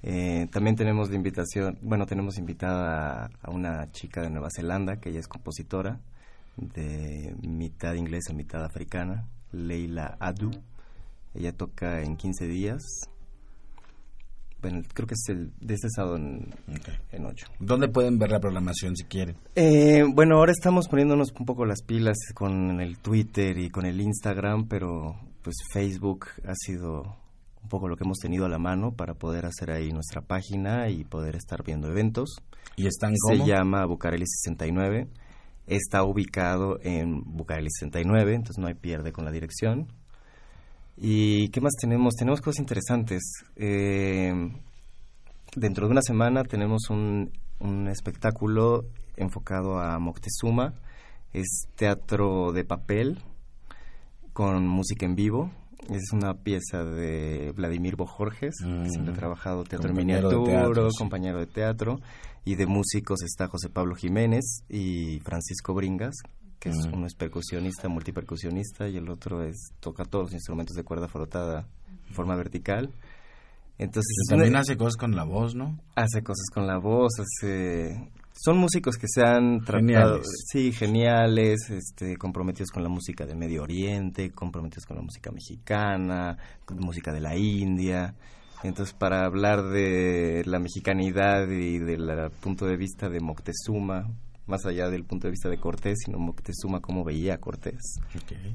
Eh, también tenemos la invitación, bueno, tenemos invitada a, una chica de Nueva Zelanda, que ella es compositora, de mitad inglesa, mitad africana, Leila Adu. Ella toca en 15 días bueno, creo que es el de este sábado en, en 8. ¿Dónde pueden ver la programación si quieren? Eh, bueno, ahora estamos poniéndonos un poco las pilas con el Twitter y con el Instagram, pero pues Facebook ha sido un poco lo que hemos tenido a la mano para poder hacer ahí nuestra página y poder estar viendo eventos. ¿Y están Se llama Bucareli 69. Está ubicado en Bucareli 69, entonces no hay pierde con la dirección ¿Y qué más tenemos? Tenemos cosas interesantes. Eh, dentro de una semana tenemos un, un espectáculo enfocado a Moctezuma. Es teatro de papel con música en vivo. Es una pieza de Vladimir Bojorges, que siempre ha mm. trabajado teatro en miniatura, compañero de teatro. Y de músicos está José Pablo Jiménez y Francisco Bringas, que es uno es percusionista, multipercusionista, y el otro es toca todos los instrumentos de cuerda frotada de forma vertical. Entonces también hace cosas con la voz, ¿no? Hace cosas con la voz, hace son músicos que se han tratado, sí, geniales, este, comprometidos con la música de Medio Oriente, comprometidos con la música mexicana, con música de la India. Entonces, para hablar de la mexicanidad y del punto de vista de Moctezuma, más allá del punto de vista de Cortés, sino Moctezuma cómo veía a Cortés.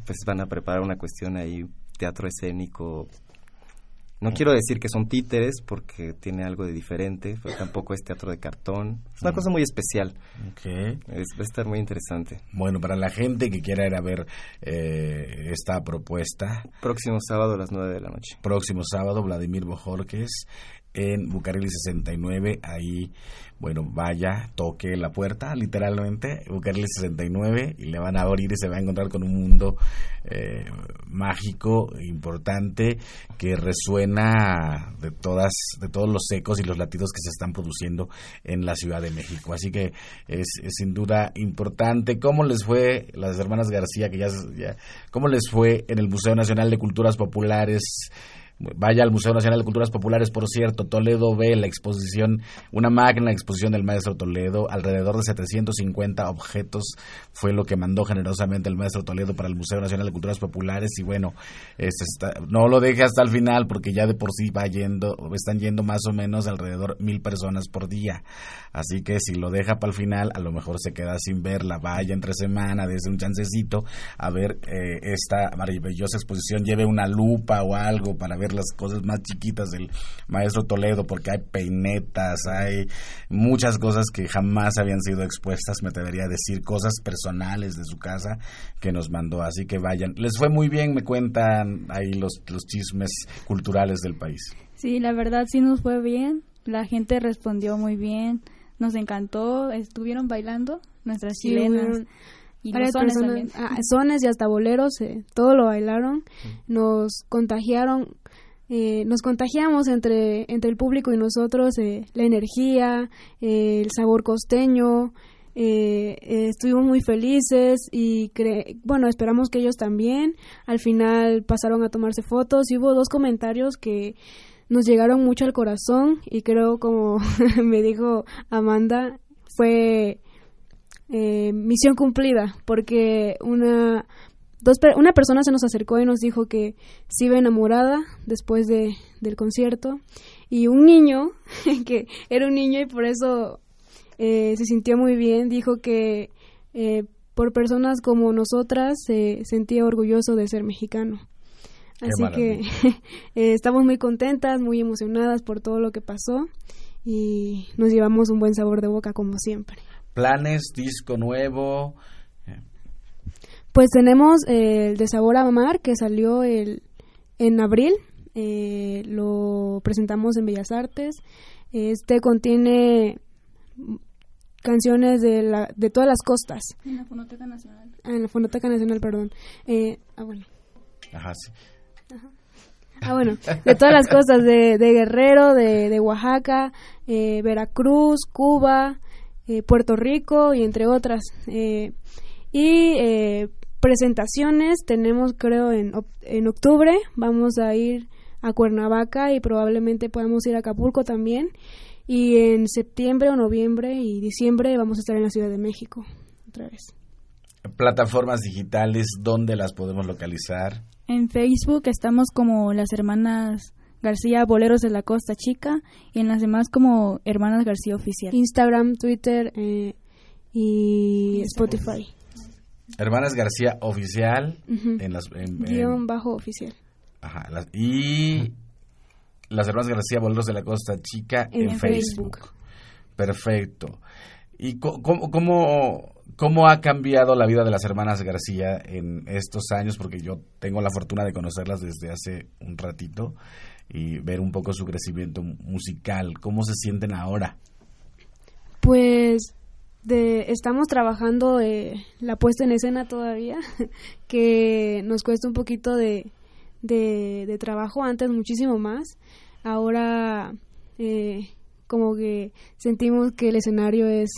Pues van a preparar una cuestión ahí, teatro escénico No quiero decir que son títeres porque tiene algo de diferente, pero tampoco es teatro de cartón. Es una Mm. cosa muy especial. Okay. Es, va a estar muy interesante. Bueno, para la gente que quiera ir a ver eh, esta propuesta. Próximo sábado a las 9 de la noche. Próximo sábado, Vladimir Bojorques en Bucareli 69. Ahí, bueno, vaya, toque la puerta, literalmente, Bucareli 69, y le van a abrir y se va a encontrar con un mundo eh, mágico, importante, que resuena de todas, de todos los ecos y los latidos que se están produciendo en la Ciudad de México. Así que es, sin duda importante. ¿Cómo les fue las hermanas García, que ya, ya, cómo les fue en el Museo Nacional de Culturas Populares? Vaya al Museo Nacional de Culturas Populares, por cierto, Toledo ve la exposición, una magna exposición del maestro Toledo, alrededor de 750 objetos fue lo que mandó generosamente el maestro Toledo para el Museo Nacional de Culturas Populares y bueno, este no lo deje hasta el final porque ya de por sí va yendo, están yendo más o menos alrededor mil personas por día, así que si lo deja para el final, a lo mejor se queda sin verla, vaya entre semana, desde un chancecito a ver eh, esta maravillosa exposición, lleve una lupa o algo para ver las cosas más chiquitas del maestro Toledo, porque hay peinetas, hay muchas cosas que jamás habían sido expuestas, me atrevería a decir, cosas personales de su casa que nos mandó, así que vayan. Les fue muy bien, me cuentan ahí los, los chismes culturales del país. Sí, la verdad sí nos fue bien, la gente respondió muy bien, nos encantó, estuvieron bailando nuestras Sí, chilenas. Y varias los sones personas, ah, sones y hasta boleros, eh, todo lo bailaron, nos contagiaron, eh, nos contagiamos entre, entre el público y nosotros eh, la energía, eh, el sabor costeño, eh, estuvimos muy felices y cre bueno, esperamos que ellos también. Al final pasaron a tomarse fotos y hubo dos comentarios que nos llegaron mucho al corazón y creo como me dijo Amanda fue misión cumplida porque una dos una persona se nos acercó y nos dijo que se iba enamorada después de, del concierto y un niño que era un niño y por eso eh, se sintió muy bien dijo que eh, por personas como nosotras se sentía orgulloso de ser mexicano así que eh, estamos muy contentas muy emocionadas por todo lo que pasó y nos llevamos un buen sabor de boca como siempre Planes, disco nuevo. Pues tenemos eh, el de Sabor a Amar que salió el, en abril. eh, lo presentamos en Bellas Artes. Este contiene canciones de, la, de todas las costas. En la Fonoteca Nacional. Ah, en la Fonoteca Nacional, perdón. Eh, ah, bueno. Ajá, sí. Ah, bueno, de todas las costas, de, de Guerrero, de, de Oaxaca, eh, Veracruz, Cuba, eh, Puerto Rico y entre otras. Eh, y eh, presentaciones tenemos creo en, en octubre, vamos a ir a Cuernavaca y probablemente podamos ir a Acapulco también. Y en septiembre o noviembre y diciembre vamos a estar en la Ciudad de México otra vez. Plataformas digitales, ¿dónde las podemos localizar? En Facebook estamos como las hermanas García Boleros de la Costa Chica y en las demás como Hermanas García Oficial. Instagram, Twitter eh, y Spotify. Hermanas García Oficial. En las, en- en- Guión bajo oficial. Ajá, las- y las hermanas García Boleros de la Costa Chica en, En Facebook. Facebook. Perfecto. ¿Y cómo, cómo, cómo ha cambiado la vida de las hermanas García en estos años? Porque yo tengo la fortuna de conocerlas desde hace un ratito y ver un poco su crecimiento musical. ¿Cómo se sienten ahora? Pues de, estamos trabajando eh, la puesta en escena todavía, que nos cuesta un poquito de, de, trabajo, antes muchísimo más. Ahora eh, como que sentimos que el escenario es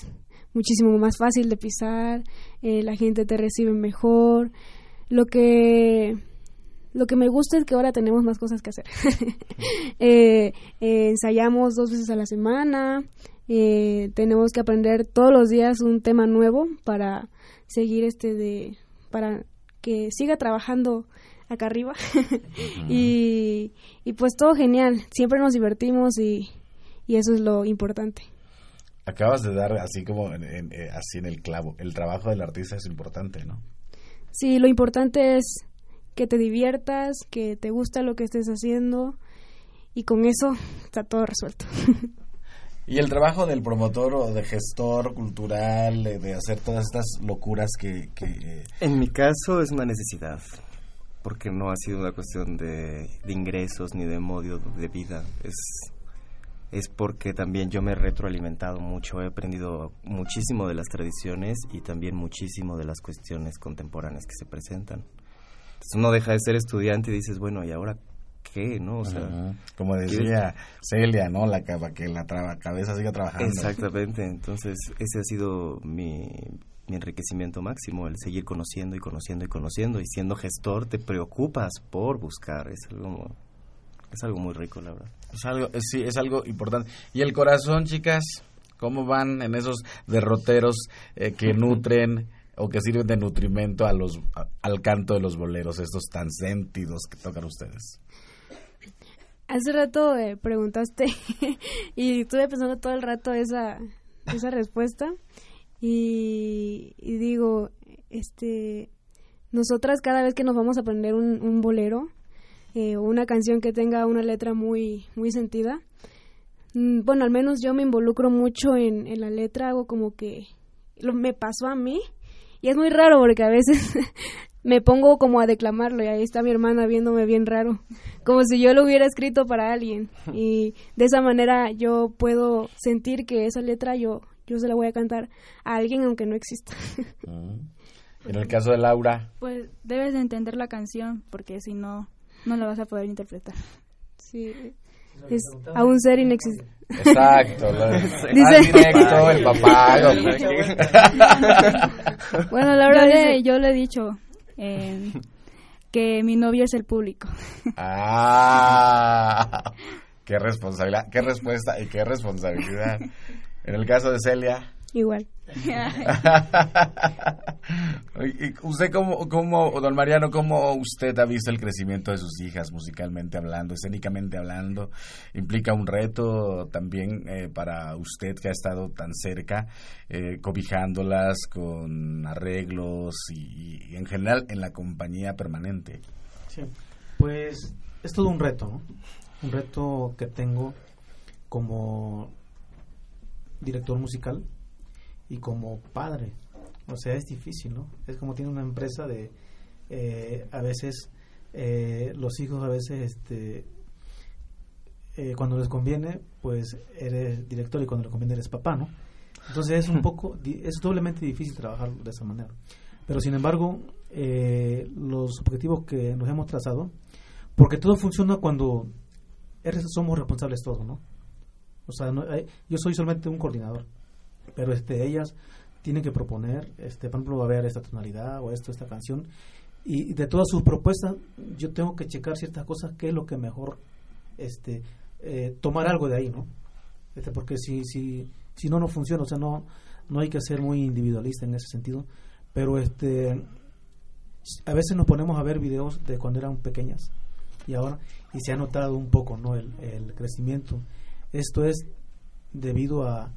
muchísimo más fácil de pisar, eh, la gente te recibe mejor. Lo que lo que me gusta es que ahora tenemos más cosas que hacer. Eh, eh, ensayamos dos veces a la semana, eh, tenemos que aprender todos los días un tema nuevo para seguir este de para que siga trabajando acá arriba y, y pues todo genial siempre nos divertimos y, y eso es lo importante Acabas de dar así como en- en- eh, así en el clavo. El trabajo del artista es importante, ¿no? sí lo importante es que te diviertas que te gusta lo que estés haciendo y con eso está todo resuelto. Y el trabajo del promotor o de gestor cultural, de, de hacer todas estas locuras que, que... En mi caso es una necesidad, porque no ha sido una cuestión de, de ingresos ni de modo de vida. Es, es porque también yo me he retroalimentado mucho, he aprendido muchísimo de las tradiciones y también muchísimo de las cuestiones contemporáneas que se presentan. Entonces uno deja de ser estudiante y dices, bueno, ¿y ahora qué, no? O sea. Como decía Celia, ¿no? La que, para que la traba- cabeza siga trabajando. Exactamente, entonces ese ha sido mi, mi enriquecimiento máximo, el seguir conociendo y conociendo y conociendo y siendo gestor te preocupas por buscar, es algo, es algo muy rico, la verdad. Es algo, es- sí, es algo importante. Y el corazón, chicas, ¿cómo van en esos derroteros eh, que nutren o que sirven de nutrimento a los, a- al canto de los boleros, estos tan sentidos que tocan ustedes? Hace rato eh, preguntaste y estuve pensando todo el rato esa, esa respuesta y, y digo, este, nosotras cada vez que nos vamos a aprender un, un bolero eh, o una canción que tenga una letra muy, muy sentida, mm, bueno, al menos yo me involucro mucho en, en la letra, hago como que lo, me pasó a mí y es muy raro porque a veces me pongo como a declamarlo y ahí está mi hermana viéndome bien raro, como si yo lo hubiera escrito para alguien y de esa manera yo puedo sentir que esa letra yo yo se la voy a cantar a alguien aunque no exista. En el caso de Laura, Pues debes de entender la canción porque si no, no la vas a poder interpretar. Sí, es a un ser inexistente. Exacto, lo- Dice- más directo, el papá. Bueno, Laura yo le, dice- yo le he dicho eh, que mi novio es el público. Ah, qué responsabilidad, qué respuesta y qué responsabilidad. En el caso de Celia. Igual. ¿Usted cómo, cómo, don Mariano, cómo usted ha visto el crecimiento de sus hijas musicalmente hablando, escénicamente hablando? ¿Implica un reto también eh, para usted que ha estado tan cerca, eh, cobijándolas con arreglos y, y en general en la compañía permanente? Sí, pues es todo un reto, ¿no? Un reto que tengo como director musical y como padre. O sea, es difícil, ¿no? Es como tiene una empresa de, eh, a veces, eh, los hijos a veces, este, eh, cuando les conviene, pues eres director y cuando les conviene eres papá, ¿no? Entonces es un poco, es doblemente difícil trabajar de esa manera. Pero sin embargo, eh, los objetivos que nos hemos trazado, porque todo funciona cuando somos responsables todos, ¿no? O sea, no hay- yo soy solamente un coordinador, pero este, ellas tienen que proponer, este, por ejemplo, va a haber esta tonalidad o esto, esta canción, y de todas sus propuestas yo tengo que checar ciertas cosas, qué es lo que mejor, este, eh, tomar algo de ahí, ¿no? Este, porque si, si, si no, no funciona, o sea, no, no hay que ser muy individualista en ese sentido, pero este, a veces nos ponemos a ver videos de cuando eran pequeñas y ahora y se ha notado un poco no el, el crecimiento esto es debido a,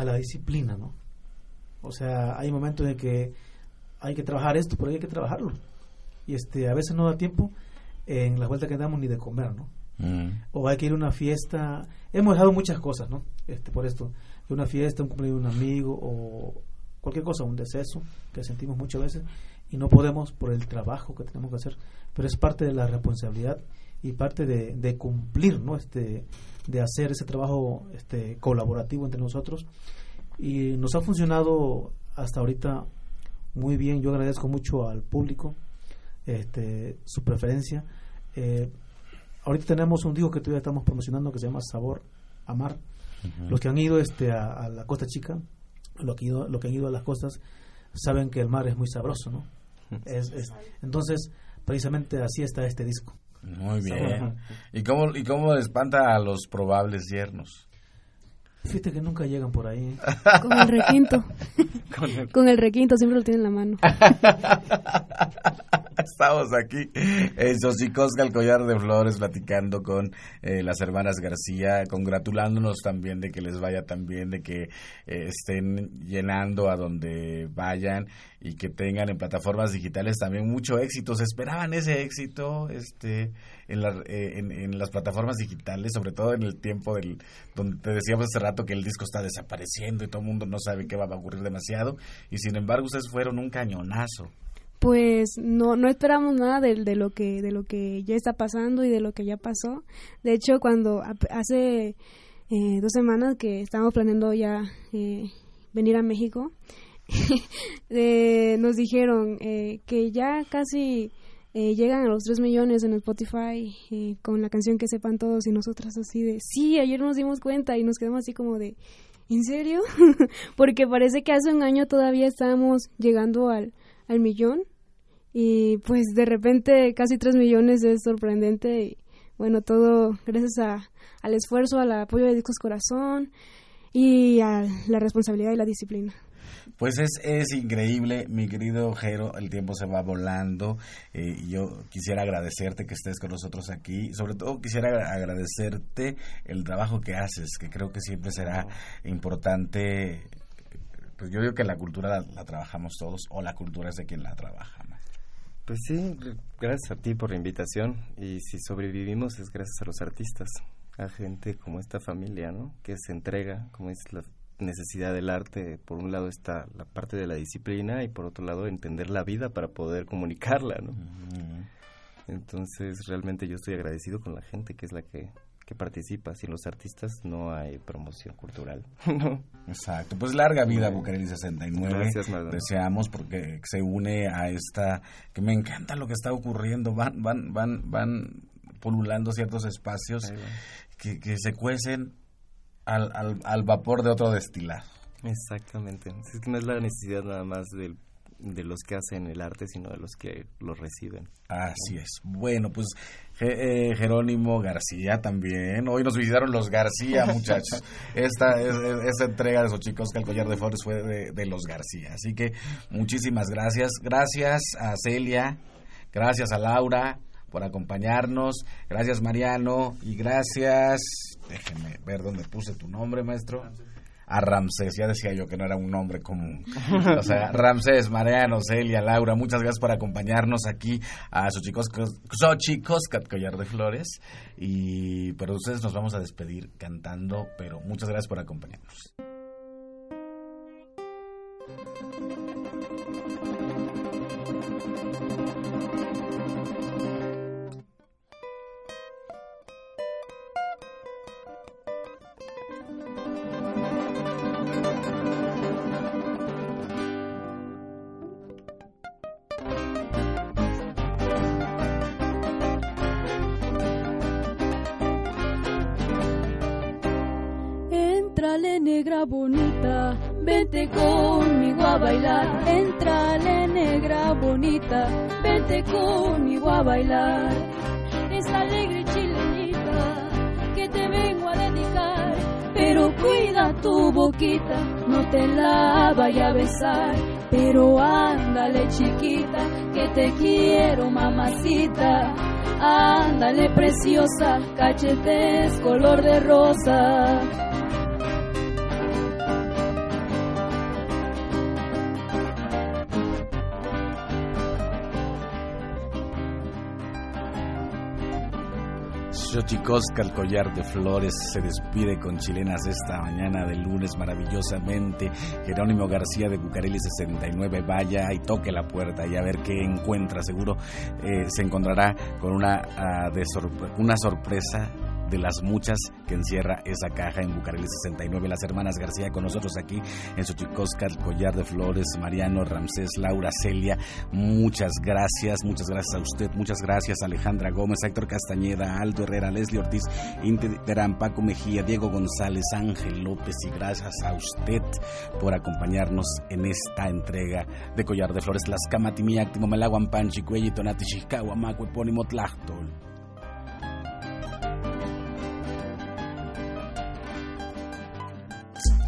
a la disciplina no o sea hay momentos en que hay que trabajar esto pero hay que trabajarlo. Y este a veces no da tiempo en las vueltas que damos ni de comer no o hay que ir a una fiesta. Hemos dejado muchas cosas no este por esto de una fiesta un cumpleaños de un amigo o cualquier cosa un deceso que sentimos muchas veces y no podemos por el trabajo que tenemos que hacer. Pero es parte de la responsabilidad y parte de, de cumplir no este de hacer ese trabajo este colaborativo entre nosotros. Y nos ha funcionado hasta ahorita muy bien. Yo agradezco mucho al público este su preferencia. Eh, ahorita tenemos un disco que todavía estamos promocionando que se llama Sabor Amar Ujú. los que han ido este a, a la Costa Chica lo que, ido, lo que han ido a las costas saben que el mar es muy sabroso no es, es- entonces precisamente así está este disco Muy bien. ¿Y cómo, ¿Y cómo espanta a los probables yernos? fíjate que nunca llegan por ahí Con el requinto. Con el- Con el requinto, siempre lo tiene en la mano. Estamos aquí en Xochicosca, el collar de flores, platicando con eh, las hermanas García, congratulándonos también de que les vaya tan bien, de que eh, estén llenando a donde vayan y que tengan en plataformas digitales también mucho éxito. ¿Se esperaban ese éxito este, en, eh, en, en, las plataformas digitales, sobre todo en el tiempo del donde te decíamos hace rato que el disco está desapareciendo y todo el mundo no sabe qué va a ocurrir demasiado? Y sin embargo, ustedes fueron un cañonazo pues no no esperamos nada de, de, lo que de lo que ya está pasando y de lo que ya pasó de hecho cuando hace eh, dos semanas que estábamos planeando ya eh, venir a México eh, nos dijeron eh, que ya casi eh, llegan a los 3 millones en Spotify con la canción que sepan todos y nosotras así de sí ayer nos dimos cuenta y nos quedamos así como de ¿en serio? porque parece que hace un año todavía estábamos llegando al al millón y pues de repente casi 3 millones es sorprendente y bueno, todo gracias a, al esfuerzo, al apoyo de Discos Corazón y a la responsabilidad y la disciplina. Pues es, es increíble, mi querido Jero, el tiempo se va volando. Eh, yo quisiera agradecerte que estés con nosotros aquí. Sobre todo quisiera agradecerte el trabajo que haces, que creo que siempre será importante pues yo digo que la cultura la, trabajamos todos o la cultura es de quien la trabaja. Pues sí, gracias a ti por la invitación y si sobrevivimos es gracias a los artistas, a gente como esta familia, ¿no? Que se entrega, como es la necesidad del arte, por un lado está la parte de la disciplina y por otro lado entender la vida para poder comunicarla, ¿no? Entonces realmente yo estoy agradecido con la gente que es la que que participa. Sin los artistas no hay promoción cultural. Exacto. Pues larga vida Bucareli 69. Gracias, Deseamos porque se une a esta que me encanta lo que está ocurriendo. Van van van van polulando ciertos espacios que, que se cuecen al, al, al vapor de otro destilado. Exactamente. Es que no es la necesidad nada más del de los que hacen el arte, sino de los que lo reciben. Así es. Bueno, pues eh, Jerónimo García también. Hoy nos visitaron los García, muchachos. Esta, esta entrega de chicos que el collar de flores fue de, de, los García. Así que muchísimas gracias. Gracias a Celia, gracias a Laura por acompañarnos. Gracias Mariano y gracias... Déjenme ver dónde puse tu nombre, maestro a Ramsés. Ya decía yo que no era un nombre común. O sea, Ramsés, Mariano, Celia, Laura, muchas gracias por acompañarnos aquí a Xochicoscat Collar de Flores. Y pero ustedes nos vamos a despedir cantando, pero muchas gracias por acompañarnos. Bonita, vente conmigo a bailar. Entrale negra bonita, vente conmigo a bailar. Esta alegre chilenita que te vengo a dedicar, pero cuida tu boquita, no te la vaya a besar. Pero ándale chiquita, que te quiero mamacita. Ándale preciosa, cachetes color de rosa. Xochicosca, el collar de flores, se despide con chilenas esta mañana de lunes maravillosamente. Jerónimo García de Bucareli 69, vaya y toque la puerta y a ver qué encuentra. Seguro eh, se encontrará con una, uh, una sorpresa de las muchas que encierra esa caja en Bucareli 69. Las hermanas García con nosotros aquí en Xochicosca, el collar de flores, Mariano, Ramsés, Laura, Celia. Muchas gracias, muchas gracias a usted, muchas gracias Alejandra Gómez, Héctor Castañeda, Aldo Herrera, Leslie Ortiz, Inti Terán, Paco Mejía, Diego González, Ángel López y gracias a usted por acompañarnos en esta entrega de Collar de Flores. Las Camatimiac, Timomelaguan, Panchi, Cuelli, Tonati, Chicago, Amaco, Epónimo, Tlachtol.